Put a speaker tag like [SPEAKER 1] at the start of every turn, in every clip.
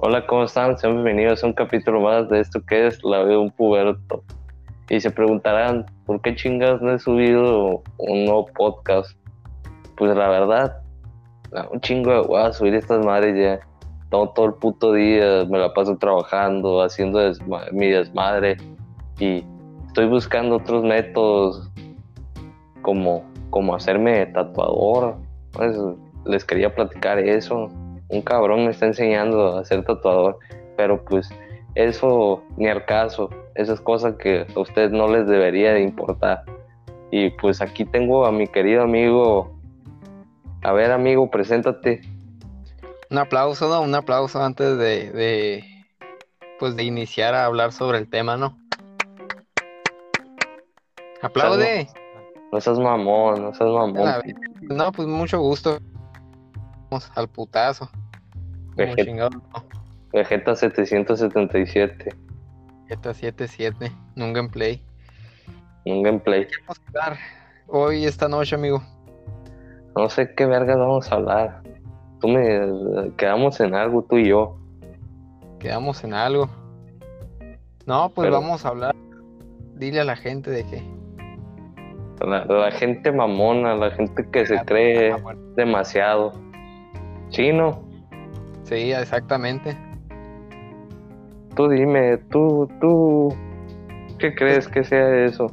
[SPEAKER 1] Hola, ¿cómo están? Sean bienvenidos a un capítulo más de esto que es La vida de un puberto. Y se preguntarán, ¿por qué chingas no he subido un nuevo podcast? Pues la verdad, un chingo de a subir estas madres ya. Todo, todo el puto día me la paso trabajando, haciendo mi desmadre. Y estoy buscando otros métodos como, como hacerme tatuador. Pues, les quería platicar eso un cabrón me está enseñando a ser tatuador, pero pues eso ni al caso, esas cosas que a ustedes no les debería de importar. Y pues aquí tengo a mi querido amigo, a ver amigo, preséntate.
[SPEAKER 2] Un aplauso, ¿no? Un aplauso antes de, de pues de iniciar a hablar sobre el tema, ¿no? Aplaude.
[SPEAKER 1] No seas mamón, no seas mamón.
[SPEAKER 2] No, pues mucho gusto. Al putazo.
[SPEAKER 1] Vegeta, Vegeta 777.
[SPEAKER 2] Vegeta 77, un gameplay.
[SPEAKER 1] Un gameplay.
[SPEAKER 2] ¿Qué vamos a hablar hoy, esta noche, amigo?
[SPEAKER 1] No sé qué verga vamos a hablar. Tú me quedamos en algo, tú y yo.
[SPEAKER 2] Quedamos en algo. No, pues vamos a hablar. Dile a la gente de qué.
[SPEAKER 1] La, la gente mamona, la gente que se cree demasiado. Chino.
[SPEAKER 2] Sí, exactamente.
[SPEAKER 1] Tú dime, tú, tú, ¿qué crees que sea eso?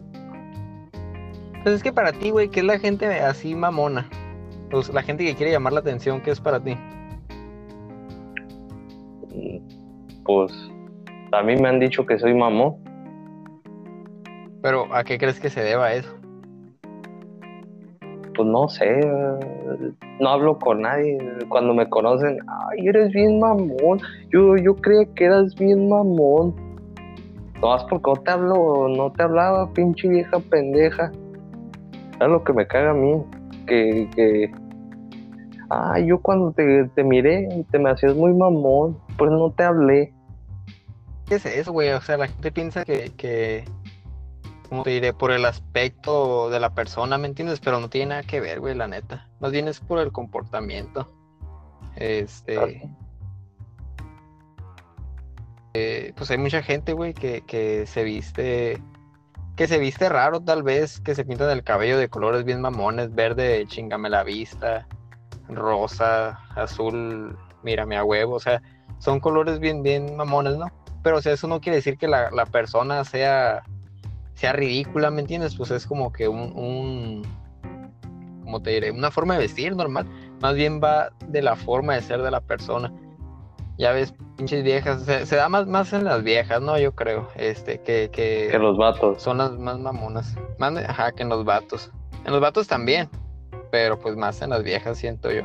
[SPEAKER 2] Pues es que para ti, güey, ¿qué es la gente así mamona? Pues la gente que quiere llamar la atención, ¿qué es para ti?
[SPEAKER 1] Pues a mí me han dicho que soy mamón.
[SPEAKER 2] Pero ¿a qué crees que se deba eso?
[SPEAKER 1] Pues no sé, no hablo con nadie. Cuando me conocen, ay, eres bien mamón. Yo, yo creía que eras bien mamón. No, es porque no te hablo, no te hablaba, pinche vieja pendeja. Es lo que me caga a mí. Que, que, ay, yo cuando te, te miré, te me hacías muy mamón, pues no te hablé.
[SPEAKER 2] ¿Qué es eso, güey? O sea, la gente piensa que, que como te diré, por el aspecto de la persona, ¿me entiendes? Pero no tiene nada que ver, güey, la neta. Más bien es por el comportamiento. Este. Eh, pues hay mucha gente, güey, que, que se viste. Que se viste raro, tal vez, que se pintan el cabello de colores bien mamones, verde, chingame la vista, rosa, azul, mírame a huevo, o sea, son colores bien, bien mamones, ¿no? Pero o sea, eso no quiere decir que la, la persona sea sea ridícula, ¿me entiendes? Pues es como que un, un como te diré, una forma de vestir normal. Más bien va de la forma de ser de la persona. Ya ves, pinches viejas, se, da más, más en las viejas, ¿no? Yo creo, este, que, que...
[SPEAKER 1] Que los vatos.
[SPEAKER 2] Son las más mamonas. Más, ajá, que en los vatos. En los vatos también, pero pues más en las viejas siento yo.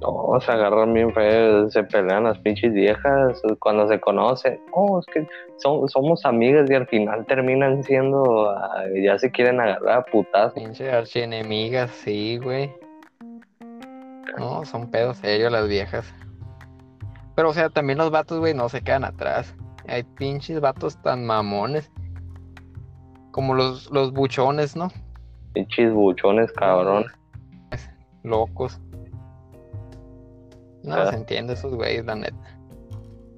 [SPEAKER 1] No, se agarran bien feos, se pelean las pinches viejas cuando se conocen. Oh, es que somos amigas y al final terminan siendo, ya se quieren agarrar a putas.
[SPEAKER 2] Pinche archienemigas, sí, güey. No, son pedos serios las viejas. Pero, o sea, también los vatos, güey, no se quedan atrás. Hay pinches vatos tan mamones. Como los, los buchones, ¿no?
[SPEAKER 1] Pinches buchones, cabrón.
[SPEAKER 2] Locos. No se entiende esos güeyes, la neta.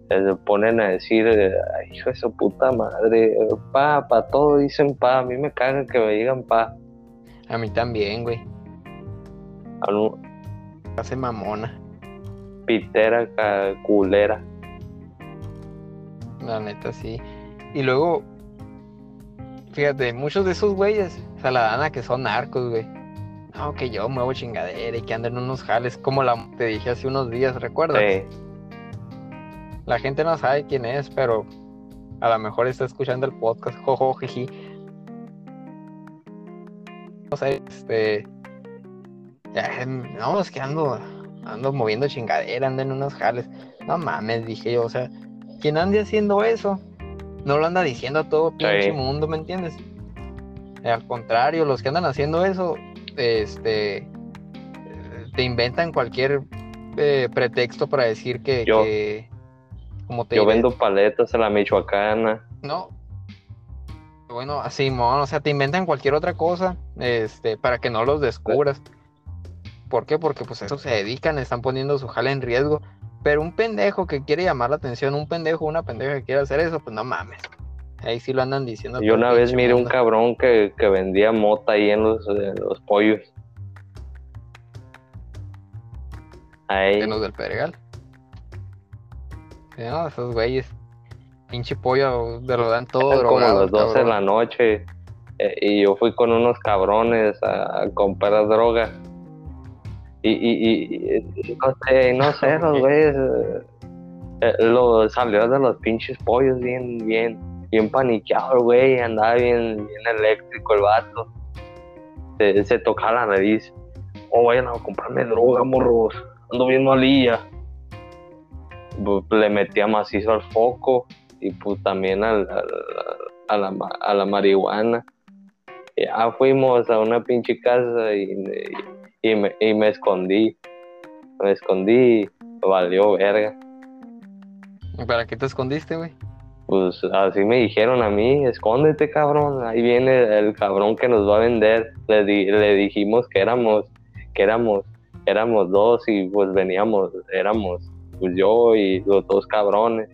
[SPEAKER 1] Se ponen a decir, hijo de su puta madre, pa, pa, todo dicen pa, a mí me cagan que me digan pa.
[SPEAKER 2] A mí también, güey. Hace mamona.
[SPEAKER 1] Pitera, culera.
[SPEAKER 2] La neta, sí. Y luego, fíjate, muchos de esos güeyes se la dan a que son narcos, güey no, que yo muevo chingadera y que anden unos jales, como la te dije hace unos días, ¿recuerdas? Sí. La gente no sabe quién es, pero a lo mejor está escuchando el podcast, jojo, jiji. No sé, este. Ya, no, es que ando, ando moviendo chingadera, ando en unos jales. No mames, dije yo, o sea, quien ande haciendo eso, no lo anda diciendo a todo pinche mundo, ¿me entiendes? Al contrario, los que andan haciendo eso este, te inventan cualquier eh, pretexto para decir que,
[SPEAKER 1] yo,
[SPEAKER 2] como
[SPEAKER 1] te yo vendo paletas en la Michoacana.
[SPEAKER 2] No. Bueno, así, o sea, te inventan cualquier otra cosa este, para que no los descubras. ¿Por qué? Porque pues eso se dedican, están poniendo su jale en riesgo Pero un pendejo que quiere llamar la atención, un pendejo, una pendeja que quiere hacer eso, pues no mames. Ahí sí lo andan diciendo.
[SPEAKER 1] Yo una vez miré un cabrón que, que vendía mota ahí en los, en los pollos. Ahí,
[SPEAKER 2] de los del Pedregal. No, esos güeyes. Pinche pollo, de lo dan todo
[SPEAKER 1] eran como
[SPEAKER 2] drogado.
[SPEAKER 1] las 12 de la noche eh, y yo fui con unos cabrones a, a comprar droga. Y, y, y- y no sé, no sé, los güeyes eh, eh, lo salió de los pinches pollos bien, bien, bien paniqueado, el güey, andaba bien, bien eléctrico el vato. Se, tocaba la nariz. O vayan a comprarme droga, morros. Ando bien malilla. Le metía macizo al foco y pues también al, a, la, a la marihuana. Ya fuimos a una pinche casa y, y, me, y me escondí. Me escondí y valió verga.
[SPEAKER 2] ¿Y ¿Para qué te escondiste, güey?
[SPEAKER 1] Pues así me dijeron a mí, escóndete cabrón, ahí viene el cabrón que nos va a vender. Le, di- le dijimos que éramos, que éramos, éramos dos y pues veníamos, éramos pues yo y los dos cabrones.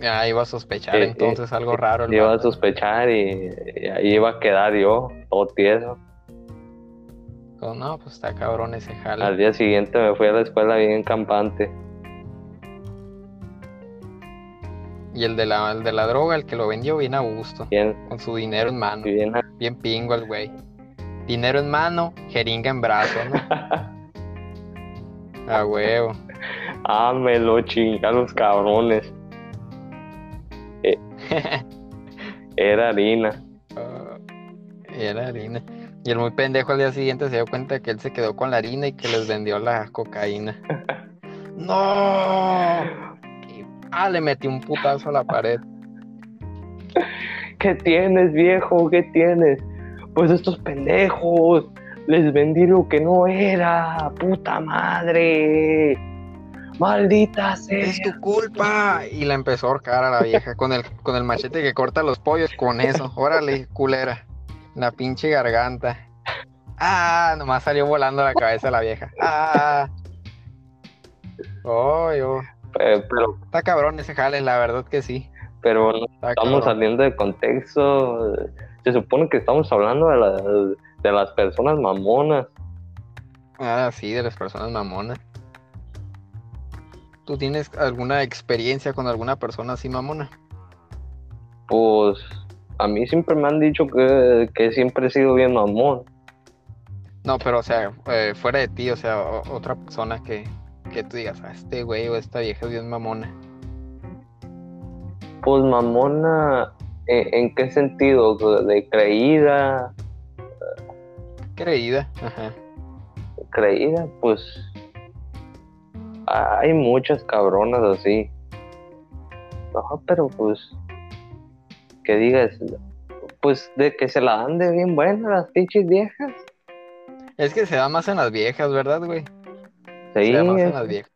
[SPEAKER 2] Ya iba a sospechar
[SPEAKER 1] Sí,
[SPEAKER 2] entonces algo raro. el
[SPEAKER 1] Iba a sospechar y, y ahí iba a quedar yo, todo tieso.
[SPEAKER 2] Oh, no, pues está cabrón ese jale.
[SPEAKER 1] Al día siguiente me fui a la escuela bien campante.
[SPEAKER 2] Y el de, la, el de la droga, el que lo vendió bien a gusto,
[SPEAKER 1] Bien,
[SPEAKER 2] con su dinero en mano.
[SPEAKER 1] bien
[SPEAKER 2] Bien pingo el güey. Dinero en mano, jeringa en brazo, ¿no? A huevo.
[SPEAKER 1] Ah, me lo chinga los cabrones. Eh, Era harina.
[SPEAKER 2] Ah, era harina. Y el muy pendejo al día siguiente se dio cuenta que él se quedó con la harina y que les vendió la cocaína. ¡No! Ah, le metí un putazo a la pared.
[SPEAKER 1] ¿Qué tienes, viejo? ¿Qué tienes? Pues estos pendejos. Les vendí lo que no era. Puta madre. Maldita sea.
[SPEAKER 2] ¡Es tu culpa! Y la empezó a ahorcar a la vieja con el, con el machete que corta los pollos. Con eso. Órale, culera. La pinche garganta. ¡Ah! Nomás salió volando la cabeza la vieja. ¡Ah! ¡Oh, oh.
[SPEAKER 1] Eh, pero,
[SPEAKER 2] Está cabrón ese jale, la verdad que sí.
[SPEAKER 1] pero no
[SPEAKER 2] Está
[SPEAKER 1] estamos
[SPEAKER 2] cabrón.
[SPEAKER 1] saliendo de contexto. Se supone que estamos hablando de, la- de las personas mamonas.
[SPEAKER 2] Ah, sí, de las personas mamonas. ¿Tú tienes alguna experiencia con alguna persona así mamona?
[SPEAKER 1] Pues a mí siempre me han dicho que, que siempre he sido bien mamón.
[SPEAKER 2] No, pero o sea, eh, fuera de ti, o sea, otra persona que, que tú digas, "Ah, este güey o esta vieja es bien mamona.
[SPEAKER 1] Pues mamona, ¿en, en qué sentido? ¿De creída?
[SPEAKER 2] Creída. Ajá.
[SPEAKER 1] Creída, pues hay muchas cabronas así. No, pero pues que digas, pues de que se la dan de bien buena las pinches viejas.
[SPEAKER 2] Es que se da más en las viejas, ¿verdad, güey?
[SPEAKER 1] Sí, es-
[SPEAKER 2] las viejas.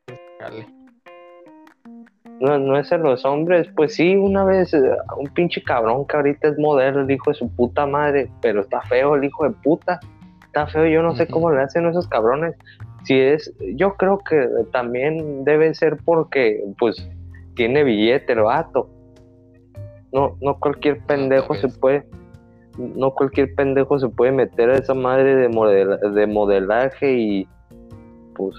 [SPEAKER 1] No, no es en los hombres. Pues sí, una vez eh, un pinche cabrón que ahorita es modelo, el hijo de su puta madre, pero está feo el hijo de puta. Está feo, yo no sé cómo le hacen esos cabrones. Si es, yo creo que también debe ser porque, pues, tiene billete el vato. No, no cualquier pendejo se puede, no cualquier pendejo se puede meter a esa madre de, modela- de modelaje y, pues,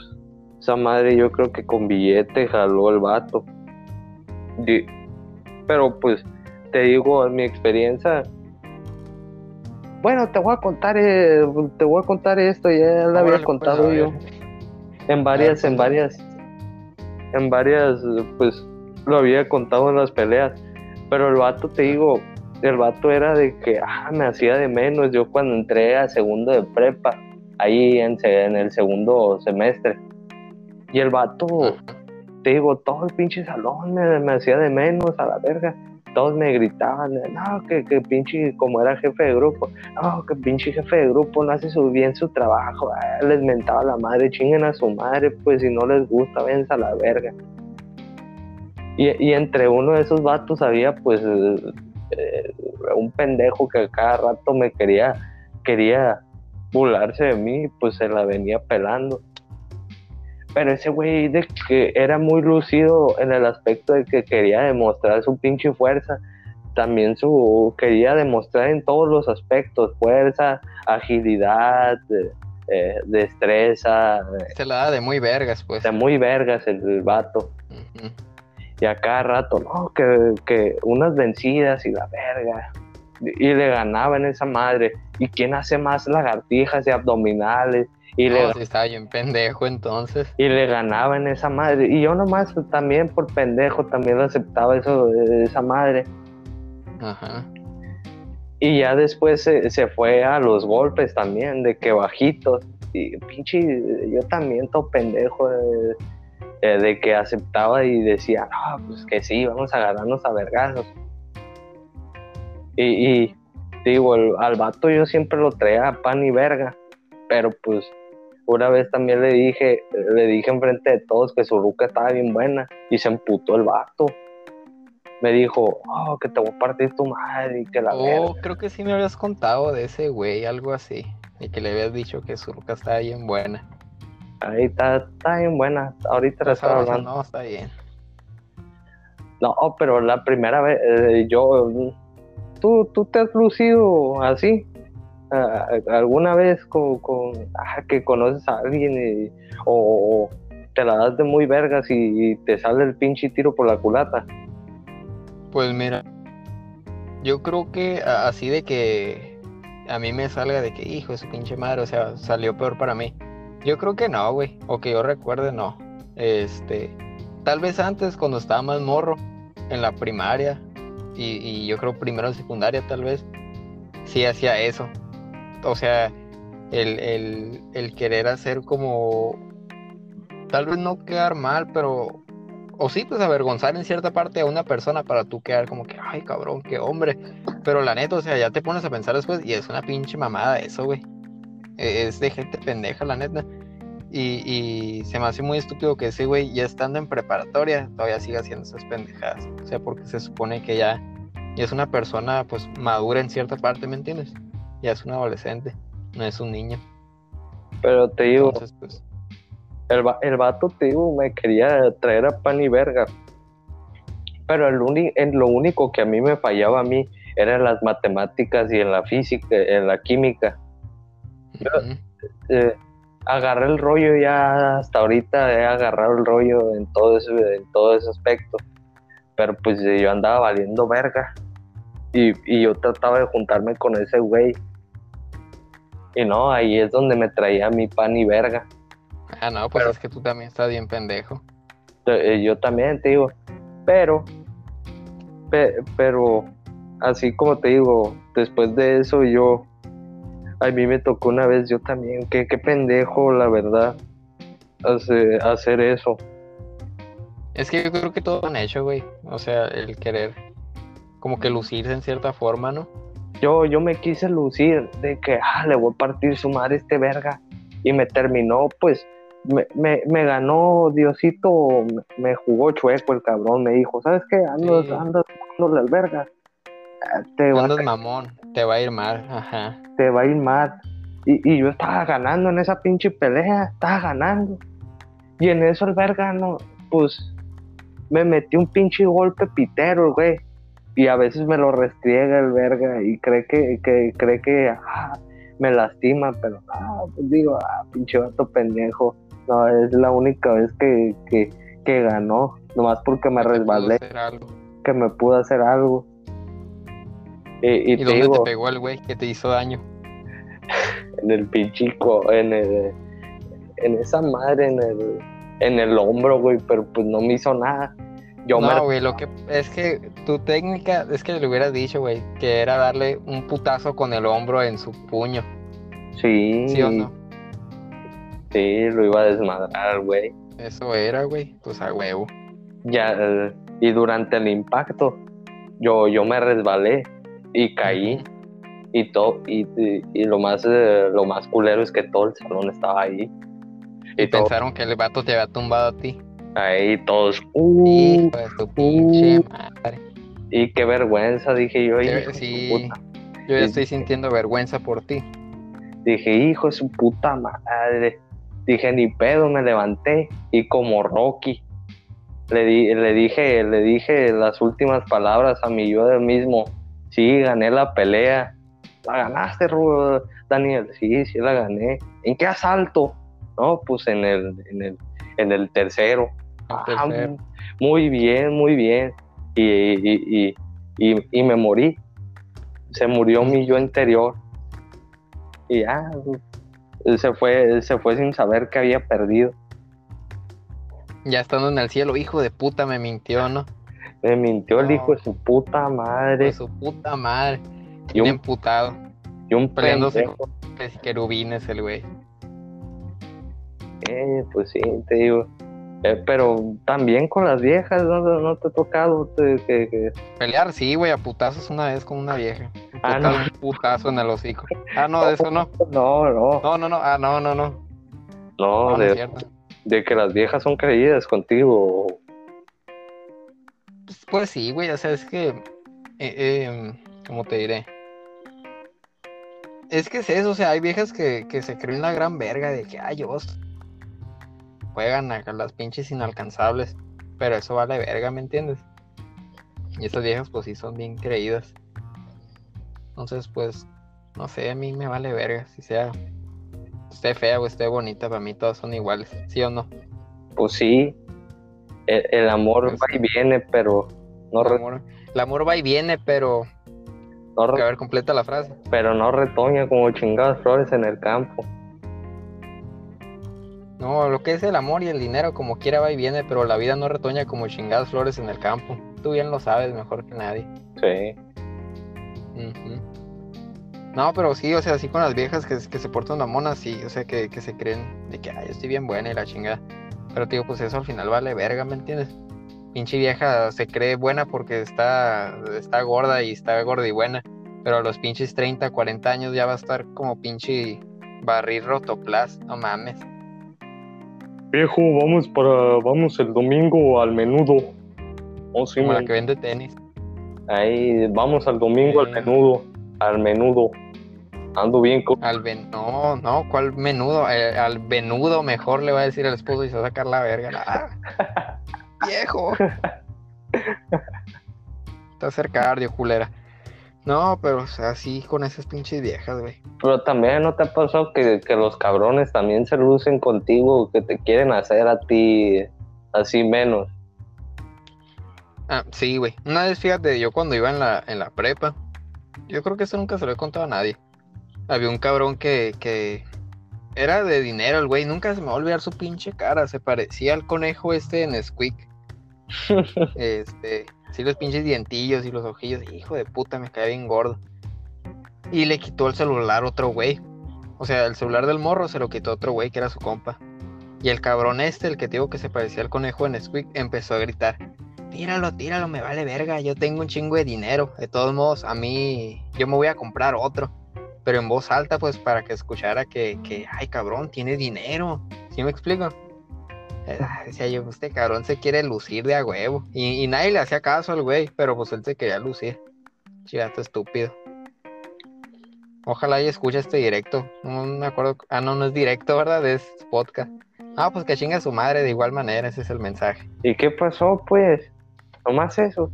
[SPEAKER 1] esa madre yo creo que con billete jaló el vato. Pero pues te digo, en mi experiencia. Bueno, te voy a contar, eh, te voy a contar esto, ya lo había
[SPEAKER 2] pues,
[SPEAKER 1] contado yo. En varias, en varias, en varias, pues lo había contado en las peleas. Pero el vato, te digo, el vato era de que, ah, me hacía de menos. Yo cuando entré a segundo de prepa, ahí en, en el segundo semestre. Y el vato, te digo, todo el pinche salón me, me hacía de menos a la verga. Todos me gritaban, no, que, que pinche, como era jefe de grupo, no, que pinche jefe de grupo no hace su, bien su trabajo. Ah, les mentaba la madre, chinguen a su madre, pues si no les gusta, vénse a la verga. Y, y entre uno de esos vatos había, pues, eh, un pendejo que a cada rato me quería, quería burlarse de mí, pues se la venía pelando. Pero ese güey de que era muy lucido en el aspecto de que quería demostrar su pinche fuerza, también su quería demostrar en todos los aspectos, fuerza, agilidad, eh, destreza.
[SPEAKER 2] Se la da de muy vergas, pues.
[SPEAKER 1] De muy vergas el, vato. Y a cada rato, no, que, que unas vencidas y la verga y le ganaba en esa madre. ¿Y quién hace más lagartijas y abdominales? Y
[SPEAKER 2] le, estaba bien pendejo entonces.
[SPEAKER 1] Y le ganaba en esa madre. Y yo nomás también por pendejo también aceptaba eso de esa madre. Ajá. Y ya después se, fue a los golpes también, de que bajitos. Y pinche, yo también todo pendejo de, de que aceptaba y decía, no, pues que sí, vamos a ganarnos a vergazos. Y, digo, al vato yo siempre lo traía a pan y verga, pero pues una vez también le dije, le dije enfrente de todos que su ruca estaba bien buena y se emputó el vato. Me dijo, oh, que te voy a partir tu madre y que la
[SPEAKER 2] Oh, creo que sí me habías contado de ese güey, algo así. Y que le habías dicho que su ruca estaba bien buena.
[SPEAKER 1] Ahí está, está bien buena. Ahorita la estaba hablando.
[SPEAKER 2] No, está bien.
[SPEAKER 1] No, pero la primera vez, eh, yo ¿Tú, tú te has lucido así? ¿Alguna vez con, ah, que conoces a alguien o, te la das de muy vergas y, te sale el pinche tiro por la culata?
[SPEAKER 2] Pues mira, yo creo que así de que a mí me salga de que hijo de su pinche madre, o sea, salió peor para mí. Yo creo que no, güey, o que yo recuerde, no. Este, tal vez antes cuando estaba más morro, en la primaria, y, yo creo primero en secundaria tal vez, sí hacía eso. O sea, el, el, querer hacer como, tal vez no quedar mal, pero, o sí, pues avergonzar en cierta parte a una persona para tú quedar como que, ay cabrón, qué hombre. Pero la neta, o sea, ya te pones a pensar después y es una pinche mamada eso, güey. E, es de gente pendeja, la neta. Y, se me hace muy estúpido que ese güey, ya estando en preparatoria, todavía siga haciendo esas pendejadas. O sea, porque se supone que ya, ya es una persona, pues, madura en cierta parte, ¿me entiendes? Ya es un adolescente, no es un niño.
[SPEAKER 1] Pero te digo, pues, el, el vato, te digo, me quería traer a pan y verga. Pero el en lo único que a mí me fallaba a mí era en las matemáticas y en la física, en la química agarré el rollo ya hasta ahorita he agarrado el rollo en todo ese, en todo ese aspecto. Pero pues yo andaba valiendo verga. Y, yo trataba de juntarme con ese güey. Y no, ahí es donde me traía mi pan y verga.
[SPEAKER 2] Ah, no, pues es que tú también estás bien pendejo.
[SPEAKER 1] Eh, yo también te digo. Pero, pero, así como te digo, después de eso yo a mí me tocó una vez yo también, qué, qué pendejo, la verdad, hacer eso.
[SPEAKER 2] Es que yo creo que todos han hecho, güey. O sea, el querer como que lucirse en cierta forma, ¿no?
[SPEAKER 1] Yo, yo me quise lucir de que, ah, le voy a partir su madre este verga. Y me terminó, pues, me, me, me ganó Diosito, me, jugó chueco el cabrón, me dijo, ¿sabes qué? Ando, sí. ando, ando, verga
[SPEAKER 2] te Andas mamón, te va a ir mal, ajá.
[SPEAKER 1] Te va a ir mal. Y, yo estaba ganando en esa pinche pelea, estaba ganando. Y en eso el verga, no, pues me metí un pinche golpe pitero, güey. Y a veces me lo restriega el verga y cree que, que cree que ah, me lastima, pero ah, pues digo, ah, pinche vato pendejo. No, es la única vez que, que, que ganó, nomás porque me resbalé. Que me pudo hacer algo.
[SPEAKER 2] Y, dónde te pegó el güey que te hizo daño?
[SPEAKER 1] en el pinchico, en el, en esa madre, en el, en el hombro, güey, pero pues no me hizo nada.
[SPEAKER 2] Yo no, güey, lo que es que tu técnica, es que le hubieras dicho, güey, que era darle un putazo con el hombro en su puño.
[SPEAKER 1] Sí.
[SPEAKER 2] ¿Sí o no?
[SPEAKER 1] Sí, lo iba a desmadrar, güey.
[SPEAKER 2] Eso era, güey, pues a huevo.
[SPEAKER 1] Ya, y durante el impacto, yo, yo me resbalé y caí y todo y, lo más eh, lo más culero es que todo el salón estaba ahí
[SPEAKER 2] y, pensaron que el vato te había tumbado a ti
[SPEAKER 1] ahí todos
[SPEAKER 2] uh, hijo de tu pinche uh". madre
[SPEAKER 1] y qué vergüenza dije yo
[SPEAKER 2] sí yo ya estoy sintiendo vergüenza por ti
[SPEAKER 1] dije hijo de su puta madre Dije, ni pedo, me levanté y como Rocky. Le, di, le, dije, le dije las últimas palabras a mi yo del mismo. Sí, gané la pelea. La ganaste, Daniel. Sí, sí la gané. ¿En qué asalto? No, pues en el, en el, en el tercero. Ah, muy bien, muy bien. Y, y, y, y, me morí. Se murió mi yo interior. Y ya, se fue, se fue sin saber que había perdido.
[SPEAKER 2] Ya estando en el cielo, hijo de puta, me mintió, ¿no?
[SPEAKER 1] Me mintió el hijo de su puta madre.
[SPEAKER 2] De su puta madre. Y un emputado.
[SPEAKER 1] Y un
[SPEAKER 2] peleándose con querubines el güey.
[SPEAKER 1] Eh, pues sí, te digo. Eh, pero también con las viejas, ¿no, te ha tocado que,
[SPEAKER 2] pelear? Sí, güey, a putazos una vez con una vieja. Un, ah, no. un putazo en el hocico. Ah, no, de eso no.
[SPEAKER 1] No, no.
[SPEAKER 2] No, no, no. Ah, no, no, no.
[SPEAKER 1] No, de, de que las viejas son creídas contigo.
[SPEAKER 2] Pues, pues sí, güey, o sea, es que. Eh, em, ¿Cómo te diré? Es que es eso, o sea, hay viejas que, que se creen una gran verga de que, ay, yo juegan a las pinches inalcanzables, pero eso vale verga, ¿me entiendes? Y esas viejas pues sí son bien creídas. Entonces pues, no sé, a mí me vale verga, si sea, esté fea o esté bonita, para mí todas son iguales, ¿sí o no?
[SPEAKER 1] Pues sí, el, amor pues va y viene, pero
[SPEAKER 2] no... El amor, el amor va y viene, pero... No a ver, completa la frase.
[SPEAKER 1] Pero no retoña como chingadas flores en el campo.
[SPEAKER 2] No, lo que es el amor y el dinero como quiera va y viene, pero la vida no retoña como chingadas flores en el campo. Tú bien lo sabes mejor que nadie.
[SPEAKER 1] Sí.
[SPEAKER 2] No, pero sí, o sea, así con las viejas que, que se portan monas, sí, o sea, que, se creen de que, ay, estoy bien buena y la chingada. Pero, tío, pues eso al final vale verga, ¿me entiendes? Pinche vieja se cree buena porque está, está gorda y está gorda y buena. Pero a los pinches 30, 40 años ya va a estar como pinche barril rotoplas, no mames.
[SPEAKER 1] Viejo, vamos para, vamos el domingo al menudo.
[SPEAKER 2] Oh, sí, que vende tenis.
[SPEAKER 1] Ahí, vamos al domingo al menudo, al menudo. Ando bien con...
[SPEAKER 2] Al ven... No, no, ¿cuál menudo? Eh, al venudo mejor le va a decir al esposo y se va a sacar la verga. viejo. Está cerca cardio, culera. No, pero o sea, así con esas pinches viejas, güey.
[SPEAKER 1] Pero también no te ha pasado que, los cabrones también se lucen contigo, que te quieren hacer a ti así menos.
[SPEAKER 2] Ah, sí, güey. Una vez, fíjate, yo cuando iba en la, en la prepa, yo creo que eso nunca se lo he contado a nadie. Había un cabrón que, que era de dinero el güey, nunca se me va a olvidar su pinche cara, se parecía al conejo este en Squeak. este, Sí, los pinches dientillos y los ojillos. Hijo de puta, me cae bien gordo. Y le quitó el celular otro güey. O sea, el celular del morro se lo quitó otro güey que era su compa. Y el cabrón este, el que digo que se parecía al conejo en Squeak, empezó a gritar. Tíralo, tíralo, me vale verga. Yo tengo un chingo de dinero. De todos modos, a mí, yo me voy a comprar otro. Pero en voz alta, pues para que escuchara que, que ay cabrón, tiene dinero. ¿Sí me explico? Decía yo, este cabrón se quiere lucir de a huevo. Y, nadie le hacía caso al güey, pero pues él se quería lucir. Chivato estúpido. Ojalá y escuche este directo. No me acuerdo. Ah, no, no es directo, ¿verdad? Es podcast. Ah, pues que chinga su madre de igual manera, ese es el mensaje.
[SPEAKER 1] ¿Y qué pasó, pues? Nomás eso.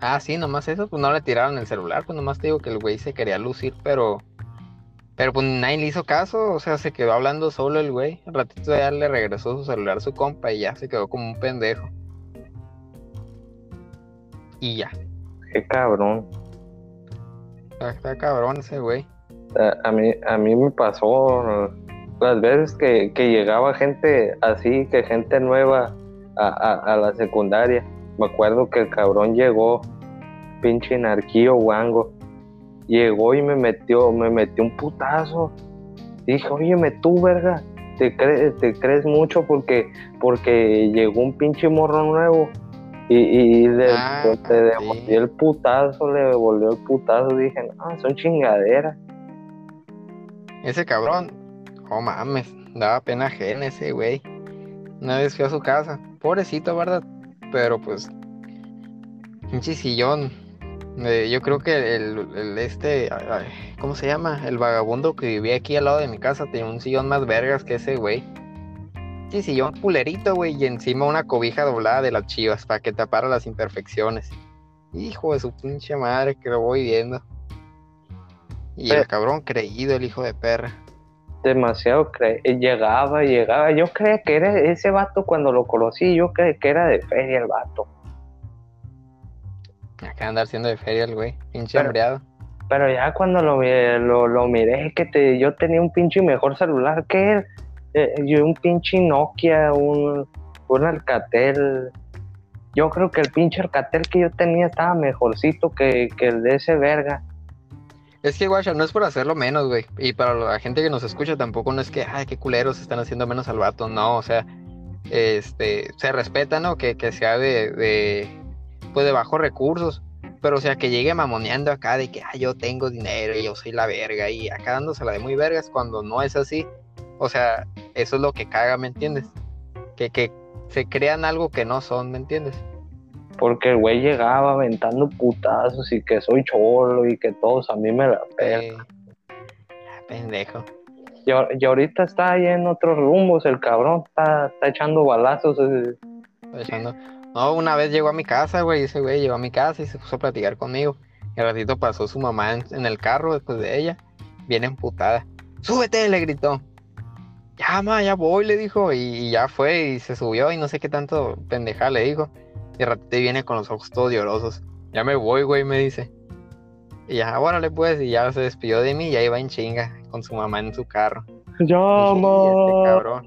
[SPEAKER 2] Ah, sí, nomás eso, pues no le tiraron el celular, pues nomás te digo que el güey se quería lucir, pero pero pues nadie le hizo caso, o sea, se quedó hablando solo el güey. Un ratito ya le regresó su celular a su compa y ya se quedó como un pendejo. Y ya.
[SPEAKER 1] Qué cabrón.
[SPEAKER 2] Está, cabrón ese güey.
[SPEAKER 1] A, mí, a mí me pasó las veces que, llegaba gente así, que gente nueva a, la secundaria. Me acuerdo que el cabrón llegó, pinche narquío guango llegó y me metió, me metió un putazo. Dije, óyeme tú, verga, te, te crees mucho porque, porque llegó un pinche morro nuevo. Y, y le, ah, devolvió el putazo, le devolvió el putazo. Dije, no, son chingaderas.
[SPEAKER 2] Ese cabrón, oh mames, daba pena ajena ese güey. Una vez fui a su casa, pobrecito, ¿verdad? Pero pues, pinche sillón, eh, yo creo que el, este, ¿cómo se llama? El vagabundo que vivía aquí al lado de mi casa tenía un sillón más vergas que ese güey. Sí, yo culerito, güey, y encima una cobija doblada de las chivas para que tapara las imperfecciones. Hijo de su pinche madre, que lo voy viendo. Y el cabrón creído, el hijo de perra.
[SPEAKER 1] Demasiado cre llegaba, llegaba. Yo creía que era ese vato cuando lo conocí, yo creía que era de feria el vato.
[SPEAKER 2] Acá andar siendo de feria el güey, pinche hambreado.
[SPEAKER 1] Pero ya cuando lo, lo, lo miré, que te, yo tenía un pinche mejor celular que él. Eh, yo un pinche Nokia, un, un Alcatel. Yo creo que el pinche Alcatel que yo tenía estaba mejorcito que, que el de ese verga.
[SPEAKER 2] Es que, guacha, no es por hacerlo menos, güey. Y para la gente que nos escucha tampoco no es que, ay, qué culeros están haciendo menos al vato. No, o sea, este, se respeta, ¿no? Que, que sea de, de, pues de bajos recursos. Pero, o sea, que llegue mamoneando acá de que, ay, yo tengo dinero y yo soy la verga. Y acá dándosela de muy vergas cuando no es así. O sea, eso es lo que caga, ¿me entiendes? Que, que se crean algo que no son, ¿me entiendes?
[SPEAKER 1] porque el güey llegaba aventando putazos y que soy cholo y que todos a mí me la pegan.
[SPEAKER 2] pendejo.
[SPEAKER 1] Y, ahorita está ahí en otros rumbos, el cabrón está, echando balazos. Eh.
[SPEAKER 2] echando... No, una vez llegó a mi casa, güey, ese güey llegó a mi casa y se puso a platicar conmigo. Y al ratito pasó su mamá en, el carro después de ella, bien emputada. ¡Súbete! le gritó. Ya, ma, ya voy, le dijo. Y, y, ya fue y se subió y no sé qué tanto pendeja le dijo. Y ratito viene con los ojos todos llorosos. Ya me voy, güey, me dice. Y ya, órale pues, y ya se despidió de mí y ahí va en chinga con su mamá en su carro.
[SPEAKER 1] Ya, este
[SPEAKER 2] cabrón.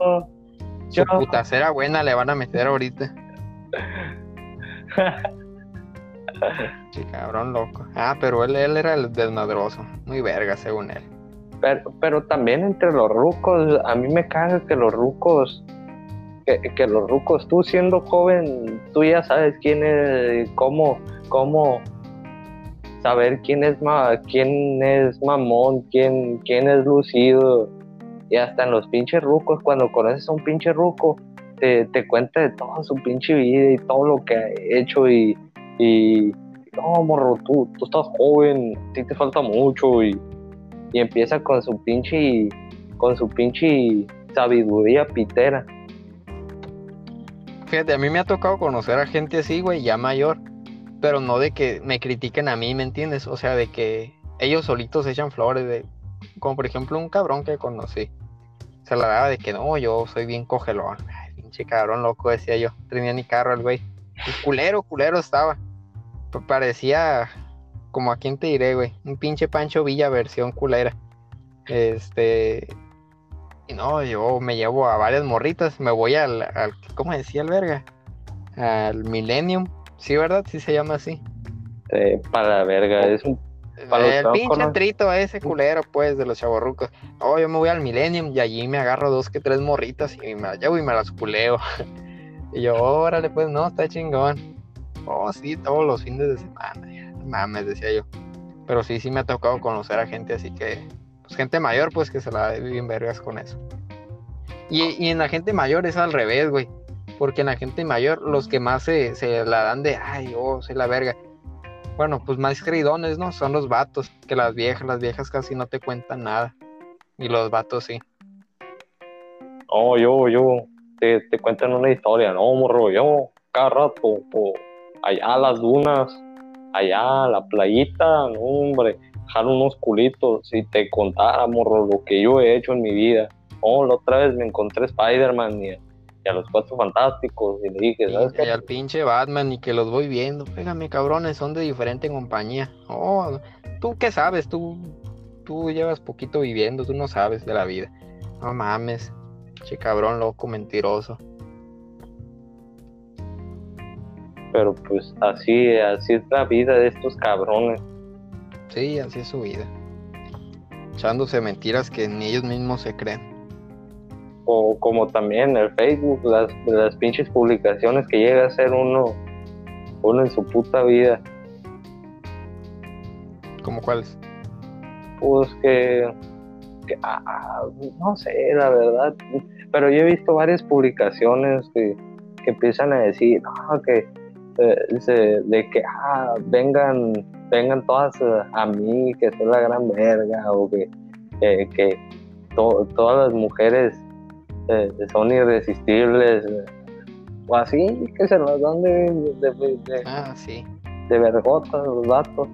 [SPEAKER 2] Su putacera buena le van a meter ahorita. Sí, cabrón loco. Ah, pero él, él era el desmadroso. Muy verga, según él.
[SPEAKER 1] Pero, pero también entre los rucos, a mí me caga que los rucos que, los rucos, tú siendo joven, tú ya sabes quién es, cómo, cómo saber quién es, ma, quién es mamón, quién, quién es lucido. Y hasta en los pinches rucos, cuando conoces a un pinche ruco, te, te cuenta de toda su pinche vida y todo lo que ha hecho y, y no, morro, tú, tú estás joven, ti te falta mucho y, y empieza con su pinche, con su pinche sabiduría pitera.
[SPEAKER 2] Fíjate, a mí me ha tocado conocer a gente así, güey, ya mayor, pero no de que me critiquen a mí, ¿me entiendes? O sea, de que ellos solitos echan flores, de, como por ejemplo un cabrón que conocí. Se la daba de que no, yo soy bien cogelón. Pinche cabrón loco, decía yo. Tenía ni carro el güey. Y culero, culero estaba. Parecía, como a quién te diré, güey. Un pinche Pancho Villa versión culera. Este, y no, yo me llevo a varias morritas, me voy al, al ¿cómo decía el verga? Al Millennium, sí, ¿verdad? Sí se llama así.
[SPEAKER 1] para la verga, es un...
[SPEAKER 2] el pinche trito ese culero, pues, de los chavorrucos. Oh, yo me voy al Millennium y allí me agarro dos que tres morritas y me las llevo y me las culeo. y yo, órale, pues, no, está chingón. Oh, sí, todos los fines de semana. Mames, decía yo. Pero sí, sí me ha tocado conocer a gente así que pues, gente mayor, pues que se la ve bien vergas con eso. Y, en la gente mayor es al revés, güey. Porque en la gente mayor, los que más se, la dan de, ay, oh, soy la verga. Bueno, pues más creídones, ¿no? Son los vatos. Que las viejas, las viejas casi no te cuentan nada. Y los vatos sí.
[SPEAKER 1] Oh, yo, yo, te, cuentan una historia, no, morro, yo, cada rato, allá las dunas, allá la playita, no, hombre unos culitos si te contara, morro, lo que yo he hecho en mi vida. Oh, la otra vez me encontré Spider-Man y, a los cuatro fantásticos y le dije, ¿sabes
[SPEAKER 2] Y al pinche Batman y que los voy viendo. Pégame, cabrones, son de diferente compañía. Oh, tú qué sabes, tú, tú llevas poquito viviendo, tú no sabes de la vida. No mames, che cabrón, loco, mentiroso.
[SPEAKER 1] Pero pues así, así es la vida de estos cabrones.
[SPEAKER 2] Sí, así es su vida. Echándose mentiras que ni ellos mismos se creen.
[SPEAKER 1] O como también el Facebook, las, las pinches publicaciones que llega a ser uno, uno en su puta vida.
[SPEAKER 2] ¿Cómo cuáles?
[SPEAKER 1] Pues que, ah, no sé, la verdad, pero yo he visto varias publicaciones que, empiezan a decir, que eh, de que ah, vengan vengan todas eh, a mí, que soy la gran verga, o que, que todas las mujeres eh, son irresistibles, eh, o así, que se las dan de, de, de,
[SPEAKER 2] Ah, sí.
[SPEAKER 1] de vergotas los datos.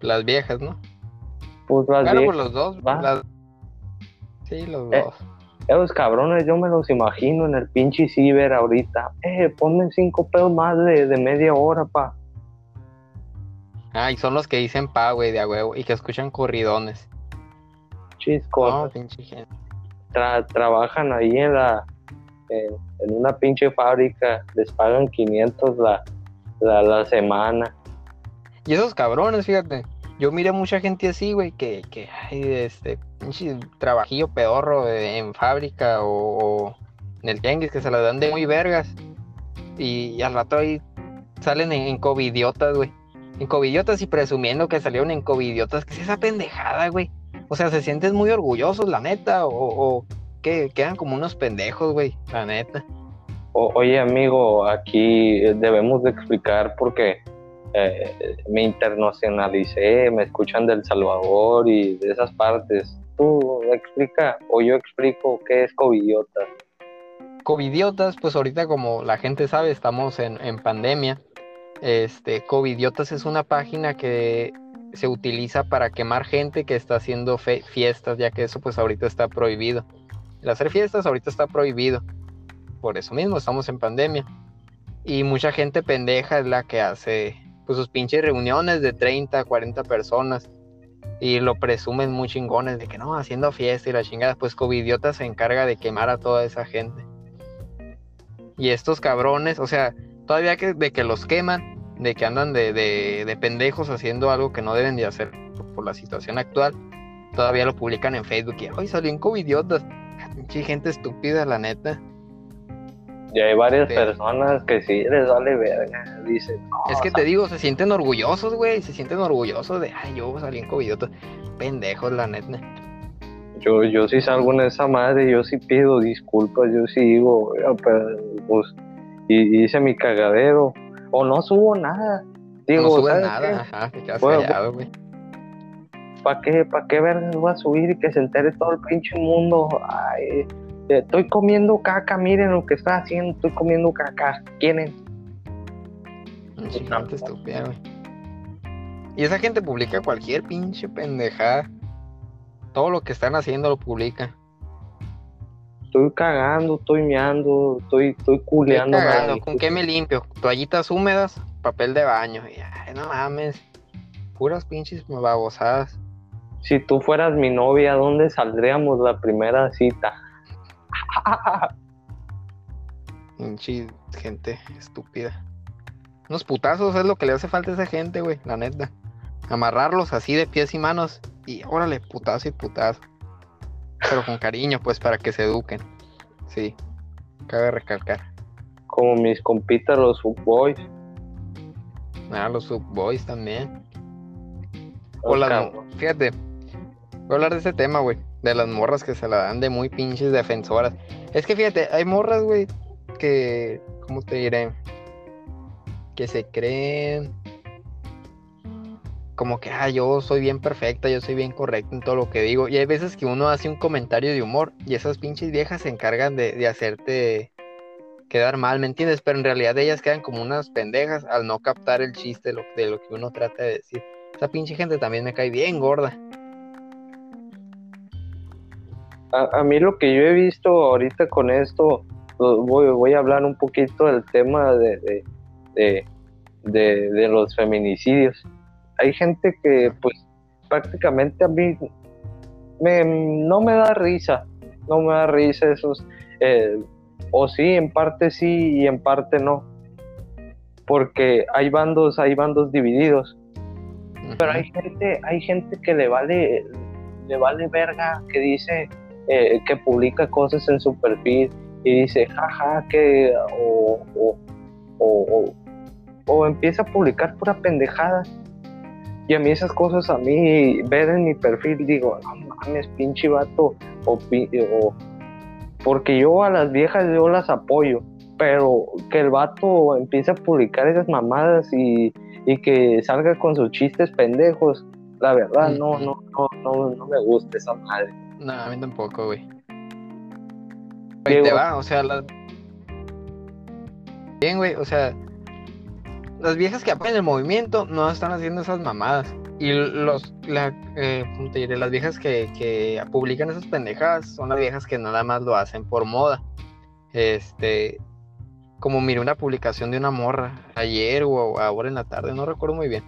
[SPEAKER 2] Las viejas, ¿no?
[SPEAKER 1] Pues las
[SPEAKER 2] Claro,
[SPEAKER 1] viejas,
[SPEAKER 2] pues los dos. las- Sí, los
[SPEAKER 1] Eh.
[SPEAKER 2] dos.
[SPEAKER 1] esos cabrones yo me los imagino en el pinche ciber ahorita. Eh, ponme cinco pedos más de, de media hora, pa.
[SPEAKER 2] Ah, y son los que dicen pa, güey, de a huevo. Y que escuchan corridones.
[SPEAKER 1] Chis
[SPEAKER 2] No, pinche gente.
[SPEAKER 1] Tra- trabajan ahí en la en, una pinche fábrica, les pagan 500 la, la, semana.
[SPEAKER 2] Y esos cabrones, fíjate. Yo miré mucha gente así, güey, que, que ay, este, pinche trabajillo pedorro en fábrica o, en el tianguis que se la dan de muy vergas. Y, y al rato ahí salen en, en covidiotas, güey. En covidiotas y presumiendo que salieron en covidiotas. ¿Qué es esa pendejada, güey? O sea, se sienten muy orgullosos, la neta, o, o que quedan como unos pendejos, güey, la neta.
[SPEAKER 1] O- oye, amigo, aquí debemos de explicar porque eh, me internacionalicé, me escuchan del Salvador y de esas partes. Tú explica o yo explico qué es covidiota.
[SPEAKER 2] Covidiotas, pues ahorita como la gente sabe, estamos en, en pandemia. Este, Covidiotas es una página que se utiliza para quemar gente que está haciendo fiestas, ya que eso pues ahorita está prohibido. El hacer fiestas ahorita está prohibido. Por eso mismo estamos en pandemia. Y mucha gente pendeja es la que hace pues sus pinches reuniones de 30, 40 personas. Y lo presumen muy chingones de que no, haciendo fiesta y la chingada. Pues Covidiotas se encarga de quemar a toda esa gente. Y estos cabrones, o sea, todavía que, de que los queman, de que andan de, de, de pendejos haciendo algo que no deben de hacer por, la situación actual, todavía lo publican en Facebook y hoy salió en covidiotas. Gente estúpida, la neta.
[SPEAKER 1] Y hay varias
[SPEAKER 2] Sí.
[SPEAKER 1] personas que sí les vale verga. Dicen, no,
[SPEAKER 2] es que
[SPEAKER 1] o sea,
[SPEAKER 2] te digo, se sienten orgullosos, güey. Se sienten orgullosos de, ay, yo salí en covidiotas. Pendejos, la neta.
[SPEAKER 1] yo, yo sí salgo en esa madre, yo sí pido disculpas, yo sí digo, "Oiga, pero, pues, y, hice mi cagadero. O no subo nada. Digo,
[SPEAKER 2] no subes
[SPEAKER 1] ¿sabes
[SPEAKER 2] nada,
[SPEAKER 1] qué?
[SPEAKER 2] ajá, te quedas
[SPEAKER 1] Bueno,
[SPEAKER 2] callado, güey.
[SPEAKER 1] ¿Para qué, pa' qué vergas voy a subir y que se entere todo el pinche mundo? Ay, eh, estoy comiendo caca, miren lo que estoy haciendo, estoy comiendo caca. Puta
[SPEAKER 2] gente estúpida, güey. Y esa gente publica cualquier pinche pendejada. Todo lo que están haciendo lo publica.
[SPEAKER 1] Estoy cagando, estoy meando, estoy, estoy
[SPEAKER 2] Estoy
[SPEAKER 1] culeando.
[SPEAKER 2] cagando. ¿Con qué me limpio? Toallitas húmedas, papel de baño. Ay, no mames. Puras pinches babosadas.
[SPEAKER 1] Si tú fueras mi novia, ¿dónde saldríamos la primera cita?
[SPEAKER 2] Pinche gente estúpida. Unos putazos es lo que le hace falta a esa gente, güey, la neta. Amarrarlos así de pies y manos. Y órale, putazo y putazo. Pero con cariño, pues, para que se eduquen. Sí. Cabe recalcar.
[SPEAKER 1] Como mis compitas los boys.
[SPEAKER 2] Ah, los subboys también. O las mo- fíjate, voy a hablar de ese tema, güey. De las morras que se la dan de muy pinches defensoras. Es que fíjate, hay morras, güey, que. ¿Cómo te diré? Que se creen. Como que, ah, yo soy bien perfecta, yo soy bien correcta en todo lo que digo. Y hay veces que uno hace un comentario de humor y esas pinches viejas se encargan de, de hacerte quedar mal, ¿me entiendes? Pero en realidad ellas quedan como unas pendejas al no captar el chiste de lo, que uno trata de decir. Esa pinche gente también me cae bien gorda.
[SPEAKER 1] A, a mí lo que yo he visto ahorita con esto, voy, voy a hablar un poquito del tema de, de, de- de los feminicidios. Hay gente que pues prácticamente a mí me, no me da risa, no me da risa esos, eh, o sí, en parte sí y en parte no, porque hay bandos, hay bandos divididos. Pero hay gente, hay gente que le vale, le vale verga, que dice, eh, que publica cosas en su perfil y dice, jaja, que, o, o, o, o- o empieza a publicar pura pendejada. Y a mí esas cosas, a mí, ver en mi perfil, digo, no mames, pinche vato, o, o- porque yo a las viejas yo las apoyo, pero que el vato empiece a publicar esas mamadas y, y que salga con sus chistes pendejos, la verdad, no, no, no, no, no me gusta esa madre.
[SPEAKER 2] No, a mí tampoco, güey. Ahí te va, o sea, las... Bien, güey, o sea, las viejas que apoyan el movimiento no están haciendo esas mamadas. Y los, la, eh, ¿cómo te diré? Las viejas que, que publican esas pendejadas son las viejas que nada más lo hacen por moda. Este, como miré una publicación de una morra ayer o ahora en la tarde, no recuerdo muy bien,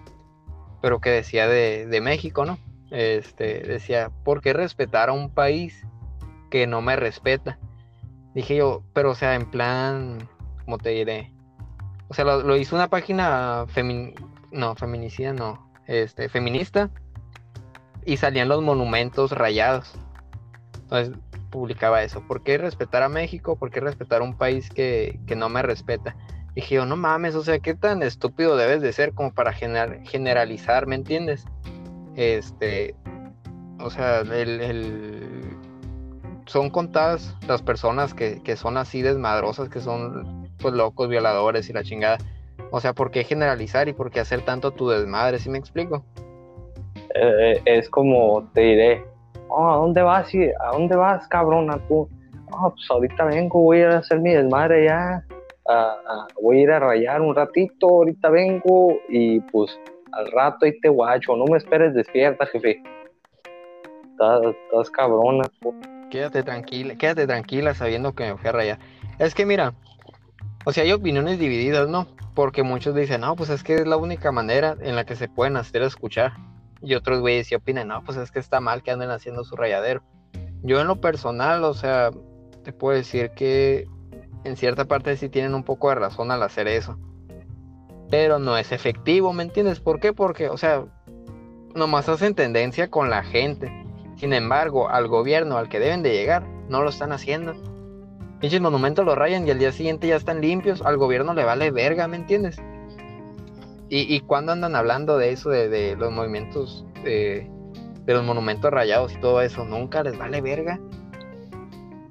[SPEAKER 2] pero que decía de, de México, ¿no? Este, decía, ¿por qué respetar a un país que no me respeta? Dije yo, pero o sea, en plan, ¿cómo te diré? O sea, lo, hizo una página femin... no, feminicida, no, este, feminista, y salían los monumentos rayados. Entonces publicaba eso. ¿Por qué respetar a México? ¿Por qué respetar a un país que, que no me respeta? Dije yo, no mames, o sea, ¿qué tan estúpido debes de ser como para gener- generalizar, ¿me entiendes? Este, o sea, el, el- son contadas las personas que, que son así desmadrosas, que son pues locos, violadores y la chingada. O sea, ¿por qué generalizar y por qué hacer tanto tu desmadre? ¿Sí me explico?
[SPEAKER 1] Eh, es como te diré, oh, ¿a dónde vas? y- ¿A dónde vas, cabrona? Tú, "No, pues ahorita vengo, voy a ir a hacer mi desmadre ya. voy a ir a rayar un ratito, ahorita vengo y pues al rato ahí te guacho. No me esperes despierta, jefe. Estás, estás cabrona.
[SPEAKER 2] Quédate tranquila, quédate tranquila sabiendo que me fui a rayar. Es que mira, o sea, hay opiniones divididas, ¿no? Porque muchos dicen, no, pues es que es la única manera en la que se pueden hacer escuchar. Y otros güeyes sí opinan, no, pues es que está mal que anden haciendo su rayadero. Yo en lo personal, o sea, te puedo decir que en cierta parte sí tienen un poco de razón al hacer eso. Pero no es efectivo, ¿me entiendes? ¿Por qué? Porque, o sea, nomás hacen tendencia con la gente. Sin embargo, al gobierno al que deben de llegar, no lo están haciendo. Pinches monumentos lo rayan y al día siguiente ya están limpios. Al gobierno le vale verga, ¿me entiendes? ¿Y, y cuándo andan hablando de eso, de, de los movimientos, de, de los monumentos rayados y todo eso? Nunca les vale verga.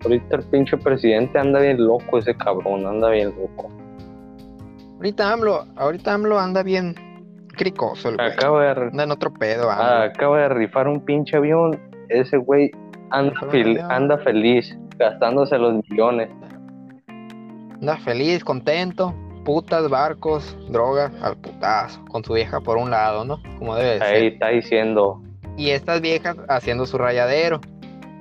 [SPEAKER 1] Ahorita el pinche presidente anda bien loco, ese cabrón, anda bien loco.
[SPEAKER 2] Ahorita AMLO, ahorita AMLO anda bien cricoso el güey.
[SPEAKER 1] Acaba de,
[SPEAKER 2] Anda en otro pedo, AMLO.
[SPEAKER 1] ah, acaba de rifar un pinche avión. Ese güey anda, fel- anda feliz, gastándose los millones.
[SPEAKER 2] Anda feliz, contento. Putas, barcos, droga, al putazo. Con su vieja por un lado, ¿no? Como debe ser.
[SPEAKER 1] Ahí está diciendo,
[SPEAKER 2] y estas viejas haciendo su rayadero.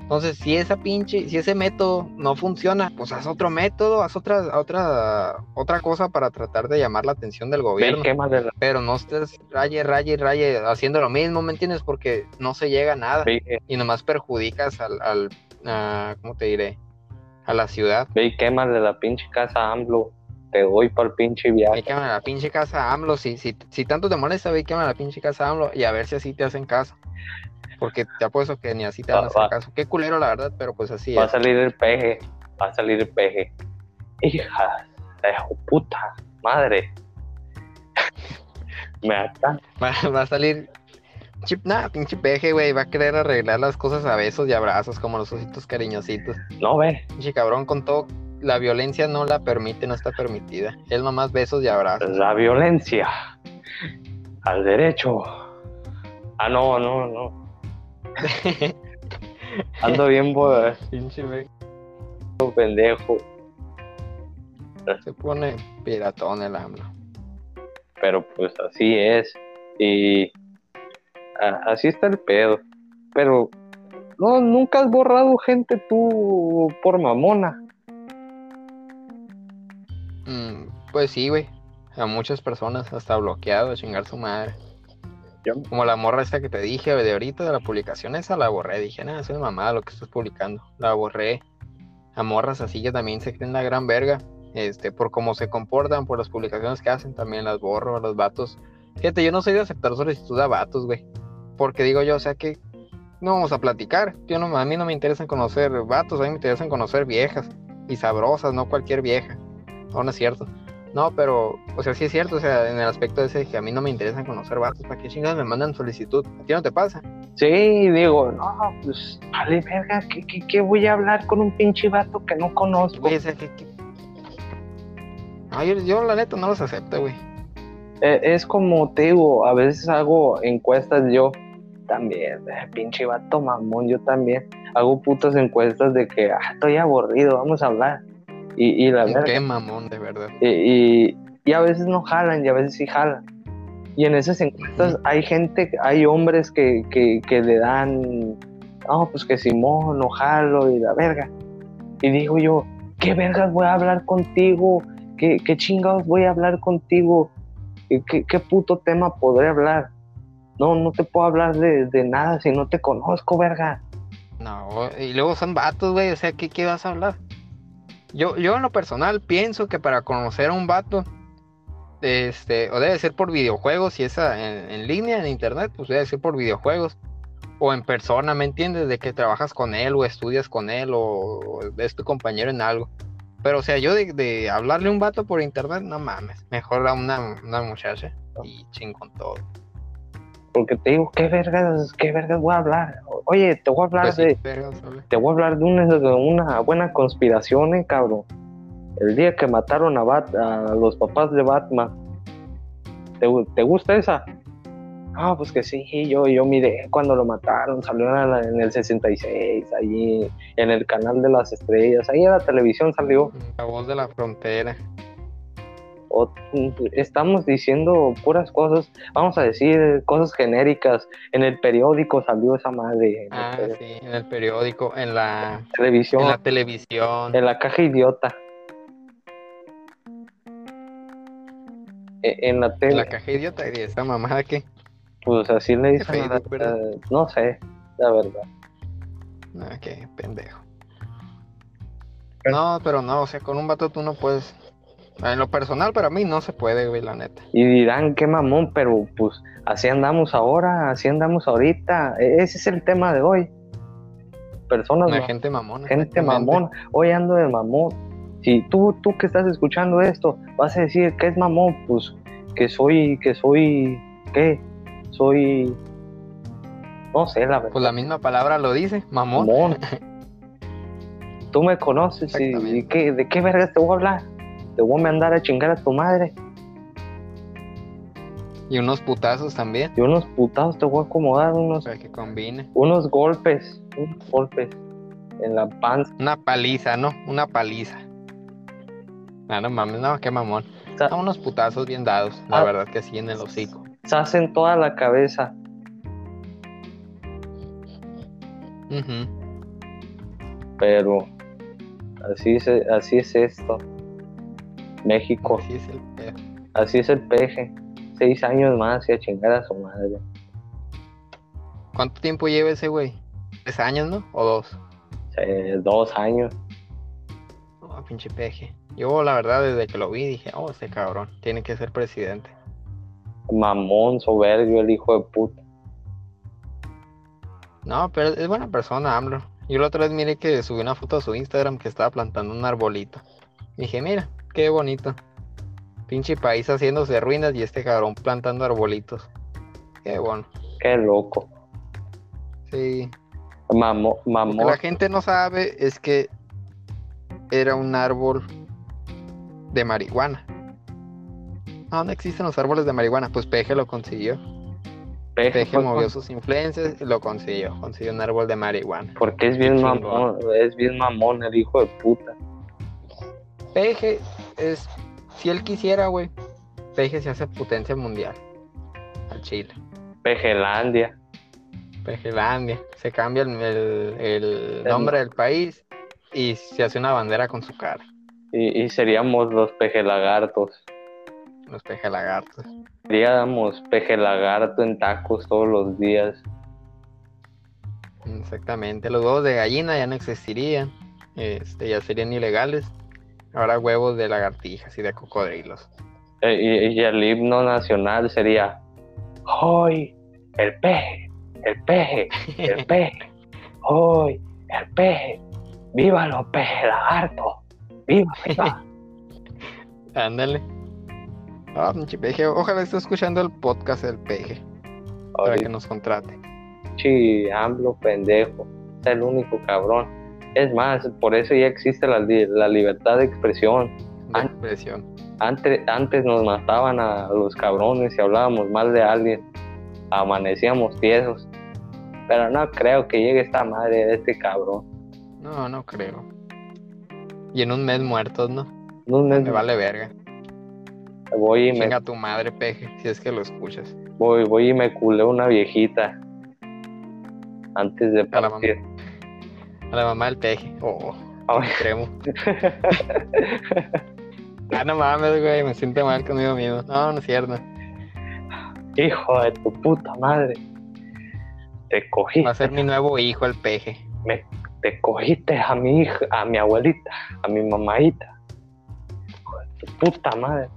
[SPEAKER 2] Entonces, si esa pinche, si ese método no funciona, pues haz otro método, haz otra, otra, otra cosa para tratar de llamar la atención del gobierno. Pero no estés raye, raye, raye haciendo lo mismo, ¿me entiendes? Porque no se llega a nada
[SPEAKER 1] ve, y-
[SPEAKER 2] y nomás perjudicas al, al a- ¿cómo te diré? A la ciudad.
[SPEAKER 1] ve y quémale la pinche casa a AMLO. Te doy para el pinche
[SPEAKER 2] Ve
[SPEAKER 1] viaje.
[SPEAKER 2] y quémale la pinche casa a AMLO. Si, si, si tanto te molesta, ve y quémale la pinche casa a AMLO y a ver si así te hacen caso. Porque te apuesto que ni así te van a
[SPEAKER 1] Va-
[SPEAKER 2] hacer
[SPEAKER 1] va.
[SPEAKER 2] caso. Qué culero, la verdad, pero pues así
[SPEAKER 1] Va a
[SPEAKER 2] es.
[SPEAKER 1] salir el peje, va a salir el peje. Hija de puta madre. Me.
[SPEAKER 2] Va, va a salir. Chip, nada, pinche peje, güey. Va a querer arreglar las cosas a besos y abrazos, como los ositos cariñositos.
[SPEAKER 1] No ve,
[SPEAKER 2] Pinche cabrón, con todo. La violencia no la permite, no está permitida. Es nomás besos y abrazos.
[SPEAKER 1] la violencia al derecho. Ah, no, no, no. Ando bien bo-
[SPEAKER 2] pinche güey.
[SPEAKER 1] pendejo.
[SPEAKER 2] Se pone piratón el AMLO.
[SPEAKER 1] pero pues así es y así está el pedo pero no nunca has borrado gente tú por mamona
[SPEAKER 2] Mm, pues sí, güey. A muchas personas hasta bloqueado a chingar su madre.
[SPEAKER 1] Yo-
[SPEAKER 2] Como la morra esta que te dije de ahorita de la publicación esa la borré. Dije, nada, es una mamada lo que estás publicando. La borré. A morras así que también se creen la gran verga. Este, por cómo se comportan, por las publicaciones que hacen, también las borro a los vatos. Fíjate, yo no soy de aceptar solicitud a vatos, güey. Porque digo yo, o sea que no vamos a platicar. Yo no, a mí no me interesan conocer vatos, a mí me interesan conocer viejas y sabrosas, no cualquier vieja. No, no es cierto. No, pero, o sea, sí es cierto, o sea, en el aspecto ese de que a mí no me interesan conocer vatos, ¿para qué chingados me mandan solicitud? ¿A ti no te pasa?
[SPEAKER 1] sí digo no pues vale verga ¿qué, qué, qué voy a hablar con un pinche vato que no conozco
[SPEAKER 2] Güey, o sea, que... que- No, yo, yo la neta no los acepto, güey.
[SPEAKER 1] Eh, es como te digo a veces hago encuestas yo También, eh, pinche vato mamón, yo también. Hago putas encuestas de que ah, estoy aburrido, vamos a hablar. Y, y la verdad.
[SPEAKER 2] Qué mamón, de verdad.
[SPEAKER 1] Y, y, y a veces no jalan y a veces sí jalan. Y en esas encuestas hay gente, hay hombres que, que, que le dan, no, pues que Simón, no jalo y la verga. Y digo yo, ¿qué vergas voy a hablar contigo? ¿Qué, qué chingados voy a hablar contigo? ¿Qué, puto tema podré hablar? No, no te puedo hablar de, nada si no te conozco, verga.
[SPEAKER 2] No, y luego son vatos, güey, o sea, ¿qué, ¿qué vas a hablar? Yo, yo en lo personal pienso que para conocer a un vato, este, o debe ser por videojuegos, si es en, línea, en internet, pues debe ser por videojuegos. O en persona, ¿me entiendes? De que trabajas con él o estudias con él o es tu compañero en algo. Pero, o sea, yo de, de hablarle a un vato por internet, no mames. Mejor a una, una muchacha y ching con todo.
[SPEAKER 1] Porque te digo, ¿qué vergas, qué vergas voy a hablar? Oye, te voy a hablar
[SPEAKER 2] Pues
[SPEAKER 1] de, te voy a hablar de una, de una buena conspiración, eh, cabrón. El día que mataron a, Bat, a los papás de Batman. ¿Te, te gusta esa? Ah, pues que sí, yo, yo miré cuando lo mataron, salió en, el 66, allí en el canal de las estrellas, ahí en la televisión salió.
[SPEAKER 2] La voz de la frontera.
[SPEAKER 1] O- estamos diciendo puras cosas, vamos a decir cosas genéricas. En el periódico salió esa madre,
[SPEAKER 2] Ah, sí, en el periódico, en la,
[SPEAKER 1] televisión,
[SPEAKER 2] en la televisión.
[SPEAKER 1] en la caja idiota. E- En la
[SPEAKER 2] En
[SPEAKER 1] tele,
[SPEAKER 2] la caja idiota y esa mamada que.
[SPEAKER 1] Pues así le dicen. la- no sé, la verdad.
[SPEAKER 2] No, qué pendejo. No, pero no, o sea, con un vato tú no puedes. En lo personal, para mí no se puede, güey, la neta.
[SPEAKER 1] Y dirán, qué mamón, pero pues así andamos ahora, así andamos ahorita. E- Ese es el tema de hoy. Personas, ma-
[SPEAKER 2] gente mamona.
[SPEAKER 1] gente mamón. Hoy ando de mamón. Si tú, tú que estás escuchando esto, vas a decir que es mamón, pues que soy, que soy, ¿qué? Soy, no sé, la verdad.
[SPEAKER 2] Pues la misma palabra lo dice, mamón.
[SPEAKER 1] Mamón. Tú me conoces y, qué- de qué vergas te voy a hablar. Te voy a mandar a chingar a tu madre.
[SPEAKER 2] Y unos putazos también.
[SPEAKER 1] Y unos putados te voy a acomodar, unos,
[SPEAKER 2] Para que combine.
[SPEAKER 1] unos golpes, unos golpes en la panza.
[SPEAKER 2] Una paliza, ¿no? Una paliza. No, no mames, no, qué mamón. No, unos putazos bien dados, la
[SPEAKER 1] Ah.
[SPEAKER 2] verdad que sí, en el hocico.
[SPEAKER 1] Se en toda la cabeza. Pero así es, así es esto. México,
[SPEAKER 2] Así es el pedo.
[SPEAKER 1] así es el peje. Seis años más y a chingar a su madre.
[SPEAKER 2] ¿Cuánto tiempo lleva ese güey? ¿Tres años, no? ¿O dos?
[SPEAKER 1] Eh, dos años.
[SPEAKER 2] Oh, pinche peje. Yo, la verdad, desde que lo vi, dije, oh, este cabrón, tiene que ser presidente.
[SPEAKER 1] Mamón, soberbio, el hijo de puta.
[SPEAKER 2] No, pero es buena persona, AMLO. Yo la otra vez miré que subió una foto a su Instagram que estaba plantando un arbolito. Dije, mira, qué bonito. Pinche país haciéndose ruinas y este cabrón plantando arbolitos. Qué bueno.
[SPEAKER 1] Qué loco.
[SPEAKER 2] Sí.
[SPEAKER 1] Mamo,
[SPEAKER 2] Lo que la gente no sabe es que era un árbol de marihuana. ¿A ¿Dónde existen los árboles de marihuana? Pues Peje lo consiguió.
[SPEAKER 1] Peje
[SPEAKER 2] movió
[SPEAKER 1] con-
[SPEAKER 2] sus influencias y lo consiguió. Consiguió un árbol de marihuana.
[SPEAKER 1] Porque es bien mamón, es bien mamón el hijo de puta.
[SPEAKER 2] Peje es, si él quisiera, güey, Peje se hace potencia mundial. Al Chile.
[SPEAKER 1] Pejelandia.
[SPEAKER 2] Pejelandia. Se cambia el, el- el nombre del país y se hace una bandera con su cara.
[SPEAKER 1] Y, y seríamos los pejelagartos.
[SPEAKER 2] Los pejelagartos.
[SPEAKER 1] Seríamos pejelagarto en tacos todos los días.
[SPEAKER 2] Exactamente. Los huevos de gallina ya no existirían. Este, ya serían ilegales. Ahora huevos de lagartijas y de cocodrilos.
[SPEAKER 1] Eh, Y, y el himno nacional sería ¡Hoy! El peje, el peje, el peje, ¡Hoy! El peje, ¡Viva los pejelagartos! ¡Viva, viva!
[SPEAKER 2] Ándale. Ah, pinche peje. Ojalá esté escuchando el podcast del peje. Para que nos contrate.
[SPEAKER 1] chi, AMLO, pendejo. Es el único cabrón. Es más, por eso ya existe la, la libertad de expresión.
[SPEAKER 2] De expresión.
[SPEAKER 1] Antes, antes nos mataban a los cabrones y hablábamos mal de alguien. Amanecíamos tiesos. Pero no creo que llegue esta madre de este cabrón.
[SPEAKER 2] No, no creo. Y en un mes muertos, ¿no?
[SPEAKER 1] En un mes
[SPEAKER 2] Me vale verga.
[SPEAKER 1] Voy y me,
[SPEAKER 2] Venga tu madre, peje, si es que lo escuchas.
[SPEAKER 1] voy, voy y me culé una viejita antes de
[SPEAKER 2] A la
[SPEAKER 1] partir.
[SPEAKER 2] A la mamá del peje. Oh,
[SPEAKER 1] Ay.
[SPEAKER 2] cremo. Ah, no mames, güey, me siento mal conmigo mismo. No, no es cierto.
[SPEAKER 1] Hijo de tu puta madre. Te cogí,
[SPEAKER 2] Va a ser mi nuevo hijo, el peje.
[SPEAKER 1] te cogiste a mi hija, a mi abuelita, a mi mamadita. Hijo de tu puta madre.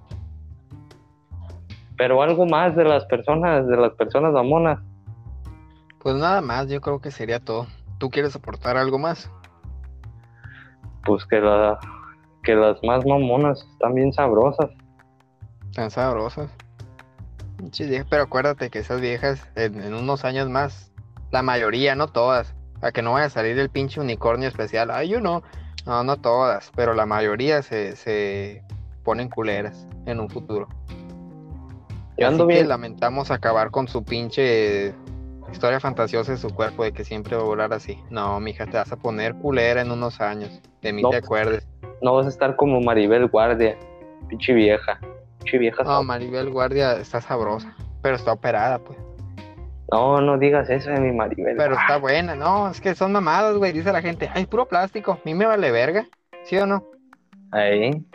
[SPEAKER 1] Pero algo más de las personas, de las personas mamonas.
[SPEAKER 2] Pues nada más, yo creo que sería todo. ¿Tú quieres aportar algo más?
[SPEAKER 1] Pues que la, que las más mamonas están bien sabrosas.
[SPEAKER 2] Tan sabrosas. Pero acuérdate que esas viejas en, en unos años más, la mayoría, no todas, a que no vaya a salir el pinche unicornio especial. Ay, yo no. No, no todas, pero la mayoría se, se ponen culeras en un futuro.
[SPEAKER 1] Yo ando
[SPEAKER 2] Así que
[SPEAKER 1] bien.
[SPEAKER 2] lamentamos acabar con su pinche historia fantasiosa de su cuerpo de que siempre va a volar así. No, mija, te vas a poner culera en unos años. De mí
[SPEAKER 1] No.
[SPEAKER 2] te acuerdes.
[SPEAKER 1] No vas a estar como Maribel Guardia, pinche vieja. Pinche vieja.
[SPEAKER 2] No, Maribel Guardia está sabrosa, pero está operada, pues.
[SPEAKER 1] No, no digas eso de mi Maribel.
[SPEAKER 2] Pero está buena, no, es que son mamadas, güey, dice la gente. Ay, puro plástico, a mí me vale verga, ¿sí o no?
[SPEAKER 1] Ahí.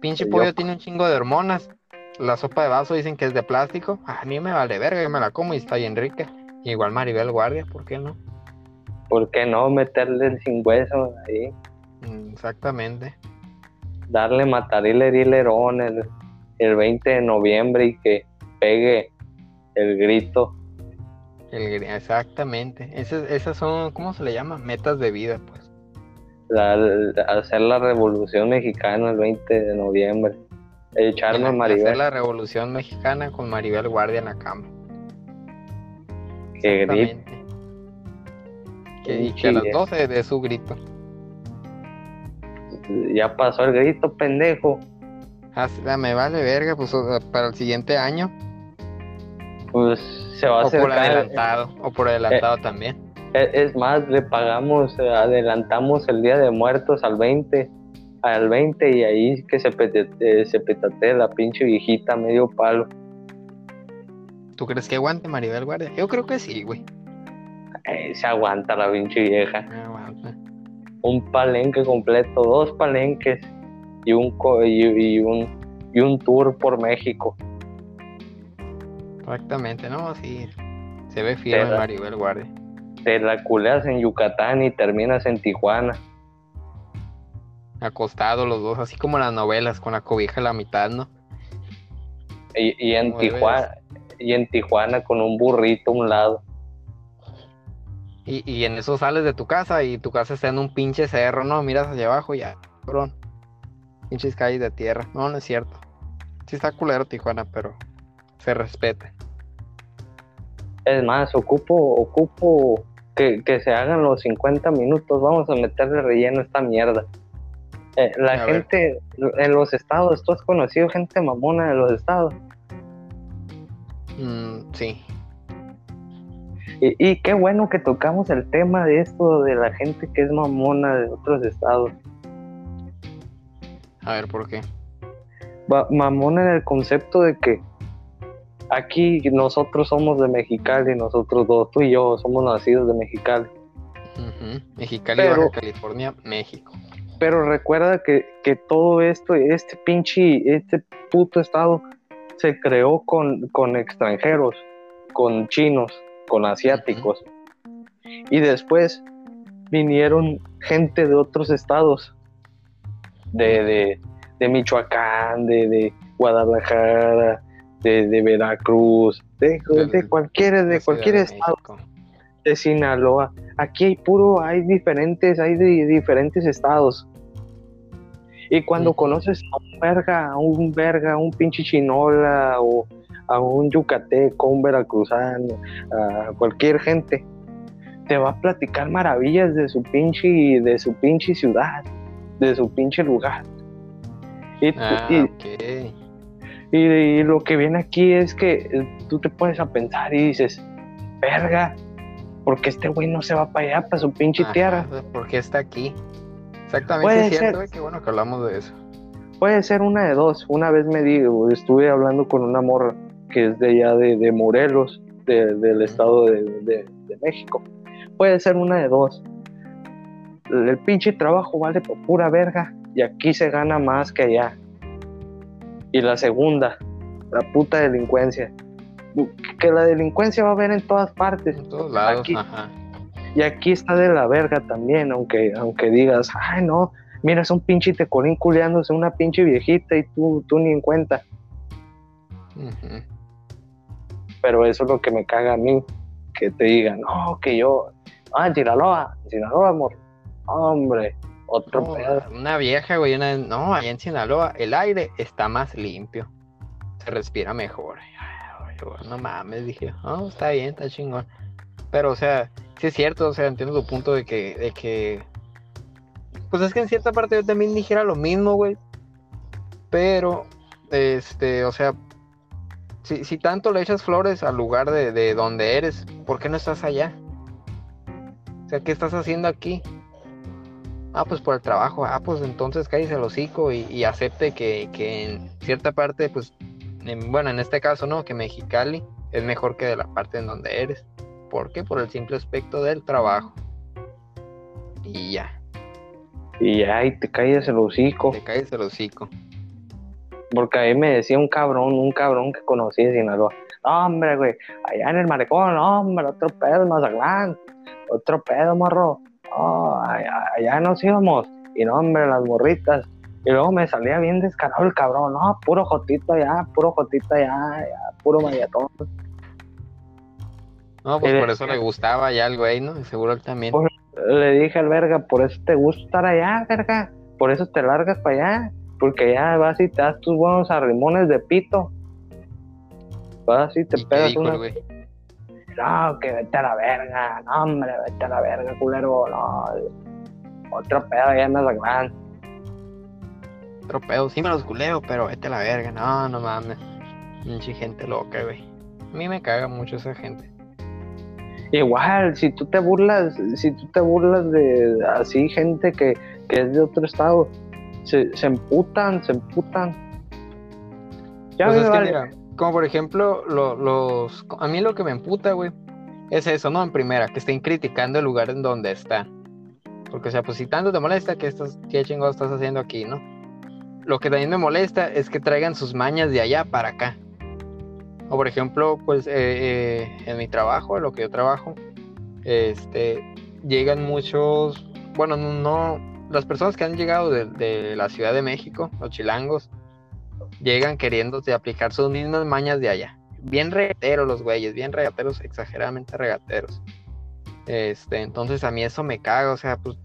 [SPEAKER 2] Pinche
[SPEAKER 1] Yo-
[SPEAKER 2] pollo tiene un chingo de hormonas. La sopa de vaso dicen que es de plástico. A mí me vale verga, yo me la como y está bien rica. Igual Maribel Guardia, ¿por qué no?
[SPEAKER 1] ¿Por qué no meterle el sin hueso ahí?
[SPEAKER 2] Mm, Exactamente.
[SPEAKER 1] Darle matarile hilerón el, el 20 de noviembre y que pegue el grito.
[SPEAKER 2] El exactamente. Esas, esas son, ¿cómo se le llama? Metas de vida, pues.
[SPEAKER 1] la- hacer la revolución mexicana el 20 de noviembre. Echarme a
[SPEAKER 2] Hacer
[SPEAKER 1] Maribel
[SPEAKER 2] la revolución mexicana con Maribel Guardia en la cama.
[SPEAKER 1] que grite.
[SPEAKER 2] Exactamente. Que, y que a las
[SPEAKER 1] Pinche
[SPEAKER 2] 12 de su grito.
[SPEAKER 1] Ya pasó el grito, pendejo.
[SPEAKER 2] Ah, sí, me vale verga, pues para el siguiente año.
[SPEAKER 1] Pues se va a
[SPEAKER 2] O por
[SPEAKER 1] acercar.
[SPEAKER 2] adelantado. O por adelantado también.
[SPEAKER 1] Es, es más, le pagamos, eh, adelantamos el día de muertos al 20, al 20 y ahí que se, pete- eh, se petatee la pinche viejita medio palo.
[SPEAKER 2] ¿Tú crees que aguante Maribel Guardia? Yo creo que sí, güey.
[SPEAKER 1] Eh, se aguanta la pinche vieja.
[SPEAKER 2] Aguanta.
[SPEAKER 1] Un palenque completo, dos palenques y un, co- y, y un, y un tour por México.
[SPEAKER 2] Exactamente, no, sí. Se ve
[SPEAKER 1] la-
[SPEAKER 2] Maribel Guardia.
[SPEAKER 1] Te la culeas en Yucatán y terminas en Tijuana.
[SPEAKER 2] Acostados los dos, así como en las novelas, con la cobija a la mitad, ¿no?
[SPEAKER 1] Y, y en Tijuana, y en Tijuana con un burrito a un lado.
[SPEAKER 2] Y, y en eso sales de tu casa y tu casa está en un pinche cerro, ¿no? Miras hacia abajo y ya, cabrón. Pinches calles de tierra. No, no es cierto. Sí está culero Tijuana, pero se respeta.
[SPEAKER 1] Es más, ocupo, ocupo que, que se hagan los 50 minutos. Vamos a meterle relleno a esta mierda. Eh, la
[SPEAKER 2] A ver.
[SPEAKER 1] gente en los estados, ¿tú has conocido gente mamona de los estados?
[SPEAKER 2] Mm, sí.
[SPEAKER 1] Y, y qué bueno que tocamos el tema de esto de la gente que es mamona de otros estados.
[SPEAKER 2] A ver, ¿por qué?
[SPEAKER 1] Va- mamona en el concepto de que aquí nosotros somos de Mexicali, nosotros dos, tú y yo somos nacidos de Mexicali.
[SPEAKER 2] Mexicali,
[SPEAKER 1] Pero-
[SPEAKER 2] Baja California, México.
[SPEAKER 1] Pero recuerda que, que todo esto, este pinche, este puto estado se creó con, con extranjeros, con chinos, con asiáticos. Y después vinieron gente de otros estados, de, de, de Michoacán, de, de Guadalajara, de, de Veracruz, de, de cualquier, de cualquier estado
[SPEAKER 2] México.
[SPEAKER 1] De Sinaloa. Aquí hay puro, hay diferentes, hay de diferentes estados. Y cuando
[SPEAKER 2] Ujú.
[SPEAKER 1] conoces a un verga, a un verga, a un pinche chinola o a un yucateco, un veracruzano, a cualquier gente, te va a platicar maravillas de su pinche, de su pinche ciudad, de su pinche lugar. Y,
[SPEAKER 2] Ah,
[SPEAKER 1] y-
[SPEAKER 2] ok.
[SPEAKER 1] y, y lo que viene aquí es que tú te pones a pensar y dices, verga, porque este güey no se va para allá, para su pinche tierra.
[SPEAKER 2] Porque está aquí. Exactamente, es cierto, qué bueno que hablamos de eso.
[SPEAKER 1] Puede ser una de dos. Una vez me digo, estuve hablando con una morra que es de allá de, Morelos, del estado de, México. Puede ser una de dos. El pinche trabajo vale por pura verga y aquí se gana más que allá. Y la segunda, la puta delincuencia. Que la delincuencia va a haber en todas partes.
[SPEAKER 2] En todos lados,
[SPEAKER 1] Y aquí está de la verga también, aunque, aunque digas, ay no, mira, es un pinche tecorín culeándose una pinche viejita y tú, tú ni en cuenta. Pero eso es lo que me caga a mí, que te digan, no, que yo, ah, en Sinaloa, en Sinaloa, amor. Hombre, otro pedo.
[SPEAKER 2] Una vieja, güey, una, no, allá en Sinaloa el aire está más limpio, se respira mejor. No mames, dije, oh, está bien, está chingón. Pero, o sea, sí es cierto, o sea, entiendo tu punto de que, de que pues es que en cierta parte yo también dijera lo mismo, güey. Pero, este, o sea, si, si tanto le echas flores al lugar de, donde eres, ¿por qué no estás allá? O sea, ¿qué estás haciendo aquí? Ah, pues por el trabajo. Ah, pues entonces cállese el hocico y, acepte que, en cierta parte, pues, bueno, en este caso, ¿no? Que Mexicali es mejor que de la parte en donde eres. ¿Por qué? Por el simple aspecto del trabajo. Y ya.
[SPEAKER 1] Y ay, te caes el hocico.
[SPEAKER 2] Te caes el hocico.
[SPEAKER 1] Porque ahí me decía un cabrón, un cabrón que conocí de Sinaloa. Hombre, güey, allá en el marecón, no, hombre, otro pedo, Mazatlán, otro pedo, morro. Oh, allá, nos íbamos. Y no, hombre, las morritas. Y luego me salía bien descarado el cabrón. No, puro jotito allá, puro jotito allá, puro mayatón.
[SPEAKER 2] No, pues por eso le gustaba ya al güey, ¿no? Seguro él también
[SPEAKER 1] le dije al verga, por eso te gusta estar allá, verga, por eso te largas para allá, porque ya vas y te das tus buenos arrimones de pito. Vas y te pegas una... No, que vete a la verga, no hombre, vete a la verga, culero, no. Otro pedo ya no es gran.
[SPEAKER 2] Otro pedo, sí me los culeo, pero vete a la verga, no, no mames. Mucha gente loca, güey. A mí me caga mucho esa gente.
[SPEAKER 1] Igual, si tú te burlas, si tú te burlas de así gente que, es de otro estado, se, se emputan, se emputan.
[SPEAKER 2] Ya pues es que mira, como por ejemplo, los a mí lo que me emputa, güey, es eso, ¿no? En primera, que estén criticando el lugar en donde está. Porque, o sea, pues si tanto te molesta, ¿qué, estás, qué chingados estás haciendo aquí, no? Lo que también me molesta es que traigan sus mañas de allá para acá. O por ejemplo, pues eh, eh, en mi trabajo, lo que yo trabajo, este, llegan muchos, bueno, no, las personas que han llegado de, la Ciudad de México, los chilangos, llegan queriéndose aplicar sus mismas mañas de allá. Bien regateros los güeyes, bien regateros, exageradamente regateros. Este, entonces a mí eso me caga, o sea, pues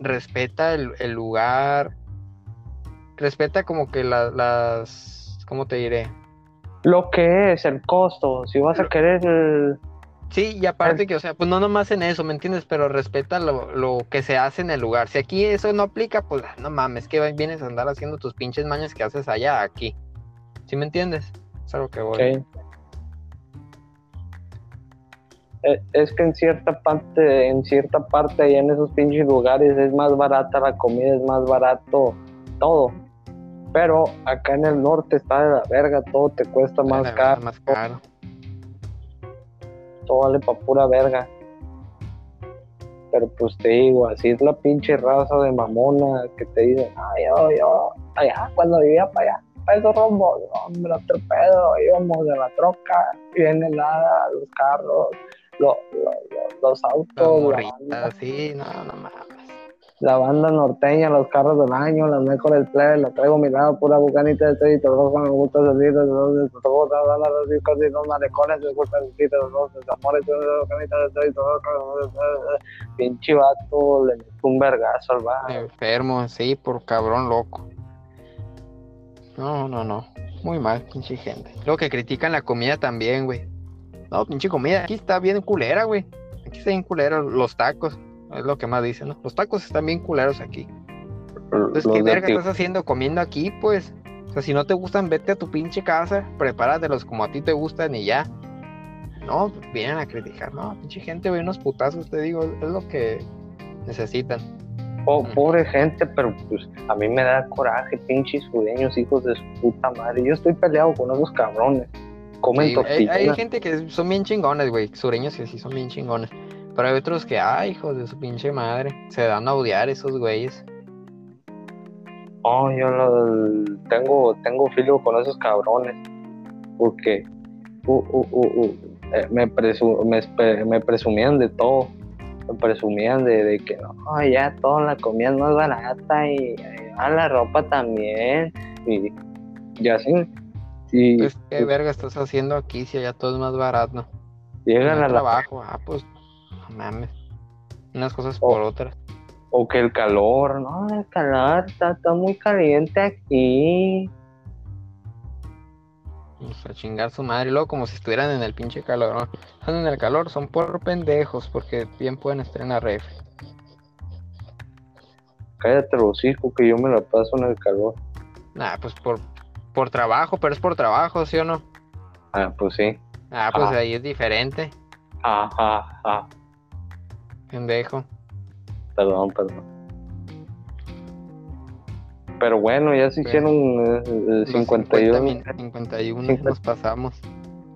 [SPEAKER 2] respeta el, lugar, respeta como que las, ¿cómo te diré?
[SPEAKER 1] lo que es el costo, si vas a querer...
[SPEAKER 2] Sí, y aparte que, o sea, pues no nomás en eso, ¿me entiendes? Pero respeta lo, que se hace en el lugar. Si aquí eso no aplica, pues no mames, que vienes a andar haciendo tus pinches mañas que haces allá, aquí. ¿Sí me entiendes? Es algo que voy.
[SPEAKER 1] Eh, es que en cierta parte, en cierta parte allá en esos pinches lugares es más barata la comida, es más barato todo. Pero acá en el norte está de la verga, todo te cuesta más caro.
[SPEAKER 2] Más caro.
[SPEAKER 1] Todo vale pa' pura verga. Pero pues te digo, así es la pinche raza de mamona que te dicen, ay, yo, yo, allá, cuando vivía para allá, para esos rombos, hombre, otro pedo, íbamos de la troca, viene nada, los carros, los, los, autos.
[SPEAKER 2] sí, no, no mames
[SPEAKER 1] la banda norteña, los carros del año, las mejores plebes, la traigo a mi lado, pura bucanita de y todo, me gusta salir de los todos los discos y los malecones, me gusta salir de los amores, bucanita de todo y todo, pinche vato, le meto un vergazo al bar.
[SPEAKER 2] Enfermo, sí, por cabrón loco. No, no, no, muy mal, pinche gente. Lo que critican la comida también, güey. No, pinche comida, aquí está bien culera, güey. Aquí está bien culera los tacos. Es lo que más dicen, ¿no? Los tacos están bien culeros aquí. Entonces, ¿qué verga estás haciendo comiendo aquí, pues? O sea, si no te gustan, vete a tu pinche casa, prepáratelos como a ti te gustan y ya. no, vienen a criticar, no, pinche gente, güey, unos putazos, te digo, es lo que necesitan.
[SPEAKER 1] Oh, pobre gente, pero pues a mí me da coraje, pinches sureños, hijos de su puta madre. Yo estoy peleado con esos cabrones. Comen
[SPEAKER 2] Sí, hay, hay gente que son bien chingones, güey, sureños que sí son bien chingones. Pero hay otros que, ay, hijos de su pinche madre, se dan a odiar esos güeyes.
[SPEAKER 1] Oh, yo lo- tengo, tengo filo con esos cabrones. Porque uh, uh, uh, uh, eh, me, presu- me, me presumían de todo. Me presumían de, de que no, ya toda la comida es más barata y, y, ah, la ropa también. Y, y así. Y
[SPEAKER 2] Pues, ¿qué verga estás haciendo aquí si allá todo es más barato?
[SPEAKER 1] llegan
[SPEAKER 2] No
[SPEAKER 1] a la
[SPEAKER 2] trabajo, ah, pues, mames. Unas cosas por
[SPEAKER 1] Oh.
[SPEAKER 2] otras.
[SPEAKER 1] O que el calor, no, el calor está, está muy caliente aquí.
[SPEAKER 2] Pues, a chingar su madre. Y luego, como si estuvieran en el pinche calor. ¿no? Están en el calor, son por pendejos, porque bien pueden estar en la ref.
[SPEAKER 1] Cállate los hijos que yo me la paso en el calor.
[SPEAKER 2] Nah, pues por, por trabajo, pero es por trabajo, ¿sí o no?
[SPEAKER 1] Ah, pues sí.
[SPEAKER 2] Ah, pues
[SPEAKER 1] Ah.
[SPEAKER 2] ahí es diferente,
[SPEAKER 1] Ajá, ajá.
[SPEAKER 2] Pendejo.
[SPEAKER 1] Perdón, perdón. Pero bueno, ya se hicieron eh, eh,
[SPEAKER 2] Los
[SPEAKER 1] 51.
[SPEAKER 2] 50 min- 51
[SPEAKER 1] 50.
[SPEAKER 2] nos pasamos.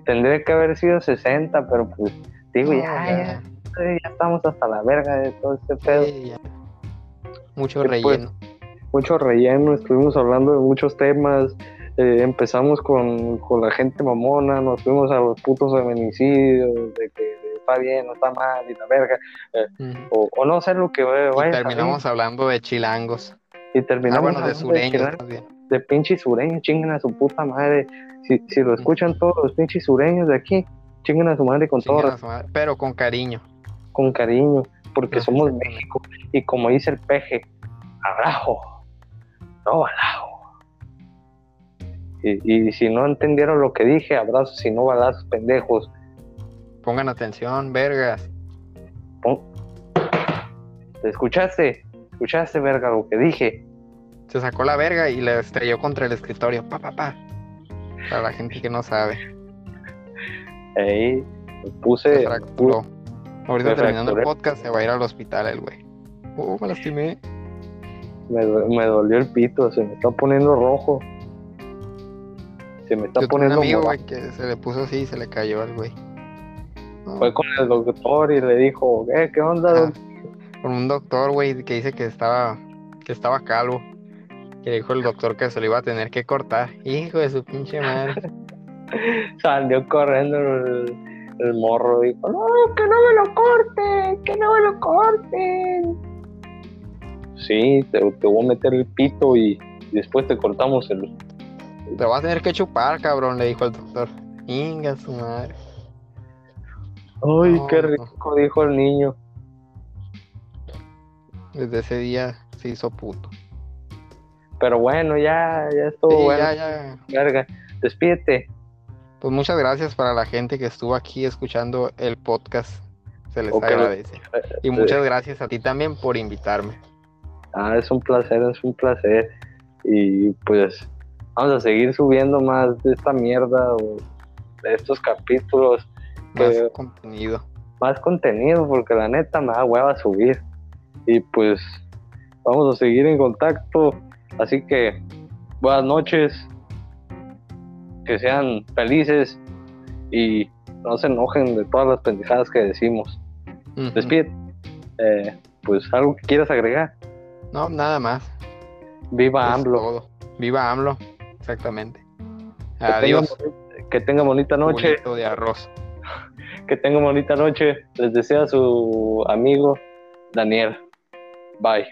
[SPEAKER 1] Tendría que haber sido 60, pero pues digo,
[SPEAKER 2] No,
[SPEAKER 1] ya, ya, ya estamos hasta la verga de todo este pedo.
[SPEAKER 2] Sí. Mucho
[SPEAKER 1] Después-
[SPEAKER 2] relleno.
[SPEAKER 1] mucho relleno, estuvimos hablando de muchos temas, eh, empezamos con, con la gente mamona, nos fuimos a los putos feminicidios, de que está bien, no está mal, y la verga,
[SPEAKER 2] Ujú.
[SPEAKER 1] o, o no sé lo que vaya
[SPEAKER 2] Y
[SPEAKER 1] a
[SPEAKER 2] terminamos hablando de chilangos.
[SPEAKER 1] y
[SPEAKER 2] Ah,
[SPEAKER 1] terminamos
[SPEAKER 2] bueno, de sureños
[SPEAKER 1] de pinches sureños, chinguen a su puta madre, si, si lo escuchan todos los pinches sureños de aquí, chinguen a su madre con todo,
[SPEAKER 2] Pero con cariño.
[SPEAKER 1] con cariño, porque somos. México, y como dice el peje, abrajo, no balajo. Y, y si no entendieron lo que dije, abrazos y no balazos, pendejos.
[SPEAKER 2] Pongan atención, vergas.
[SPEAKER 1] Pon- ¿Te escuchaste? ¿Escuchaste, verga, lo que dije?
[SPEAKER 2] Se sacó la verga y le estrelló contra el escritorio. Pa, pa, pa. Para la gente que no sabe.
[SPEAKER 1] Ahí me
[SPEAKER 2] Se
[SPEAKER 1] puse,
[SPEAKER 2] fracturó. Ahorita
[SPEAKER 1] me
[SPEAKER 2] terminando el podcast se va a ir al hospital el güey. Oh, me lastimé.
[SPEAKER 1] me, me dolió el pito, se me está poniendo rojo. Se me está
[SPEAKER 2] Yo tuve un
[SPEAKER 1] poniendo
[SPEAKER 2] amigo, güey, que se le puso así y se le cayó al güey. No,
[SPEAKER 1] Fue con el doctor y le dijo, eh, ¿qué onda?
[SPEAKER 2] Ajá.
[SPEAKER 1] doc-?"
[SPEAKER 2] con un doctor, güey, que dice que estaba, que estaba calvo. Que dijo el doctor que se lo iba a tener que cortar. Hijo de su pinche madre.
[SPEAKER 1] Salió corriendo el, el morro y dijo, no, que no me lo corten, que no me lo corten. Sí, te, te voy a meter el pito y, y después te cortamos el...
[SPEAKER 2] Te vas a tener que chupar, cabrón, le dijo el doctor. Inga su madre.
[SPEAKER 1] Ay,
[SPEAKER 2] No,
[SPEAKER 1] qué
[SPEAKER 2] no.
[SPEAKER 1] rico, dijo el niño.
[SPEAKER 2] Desde ese día se hizo puto.
[SPEAKER 1] Pero bueno, ya, ya estuvo
[SPEAKER 2] Sí,
[SPEAKER 1] bueno.
[SPEAKER 2] ya, ya.
[SPEAKER 1] Verga, despídete.
[SPEAKER 2] Pues muchas gracias para la gente que estuvo aquí escuchando el podcast. Se les agradece. Y muchas gracias a ti también por invitarme.
[SPEAKER 1] Ah, es un placer, es un placer. Y pues vamos a seguir subiendo más de esta mierda o de estos capítulos,
[SPEAKER 2] Más
[SPEAKER 1] Que-
[SPEAKER 2] contenido.
[SPEAKER 1] más contenido, porque la neta me da hueva subir. Y pues vamos a seguir en contacto. Así que buenas noches, que sean felices y no se enojen de todas las pendejadas que decimos.
[SPEAKER 2] Ujú.
[SPEAKER 1] Despide. Eh, pues algo que quieras agregar.
[SPEAKER 2] No, nada más.
[SPEAKER 1] Viva AMLO.
[SPEAKER 2] todo. Viva AMLO. Exactamente.
[SPEAKER 1] Que
[SPEAKER 2] Adiós.
[SPEAKER 1] Que tenga bonita noche.
[SPEAKER 2] culito de arroz.
[SPEAKER 1] Que tenga bonita noche. Les desea su amigo Daniel. Bye.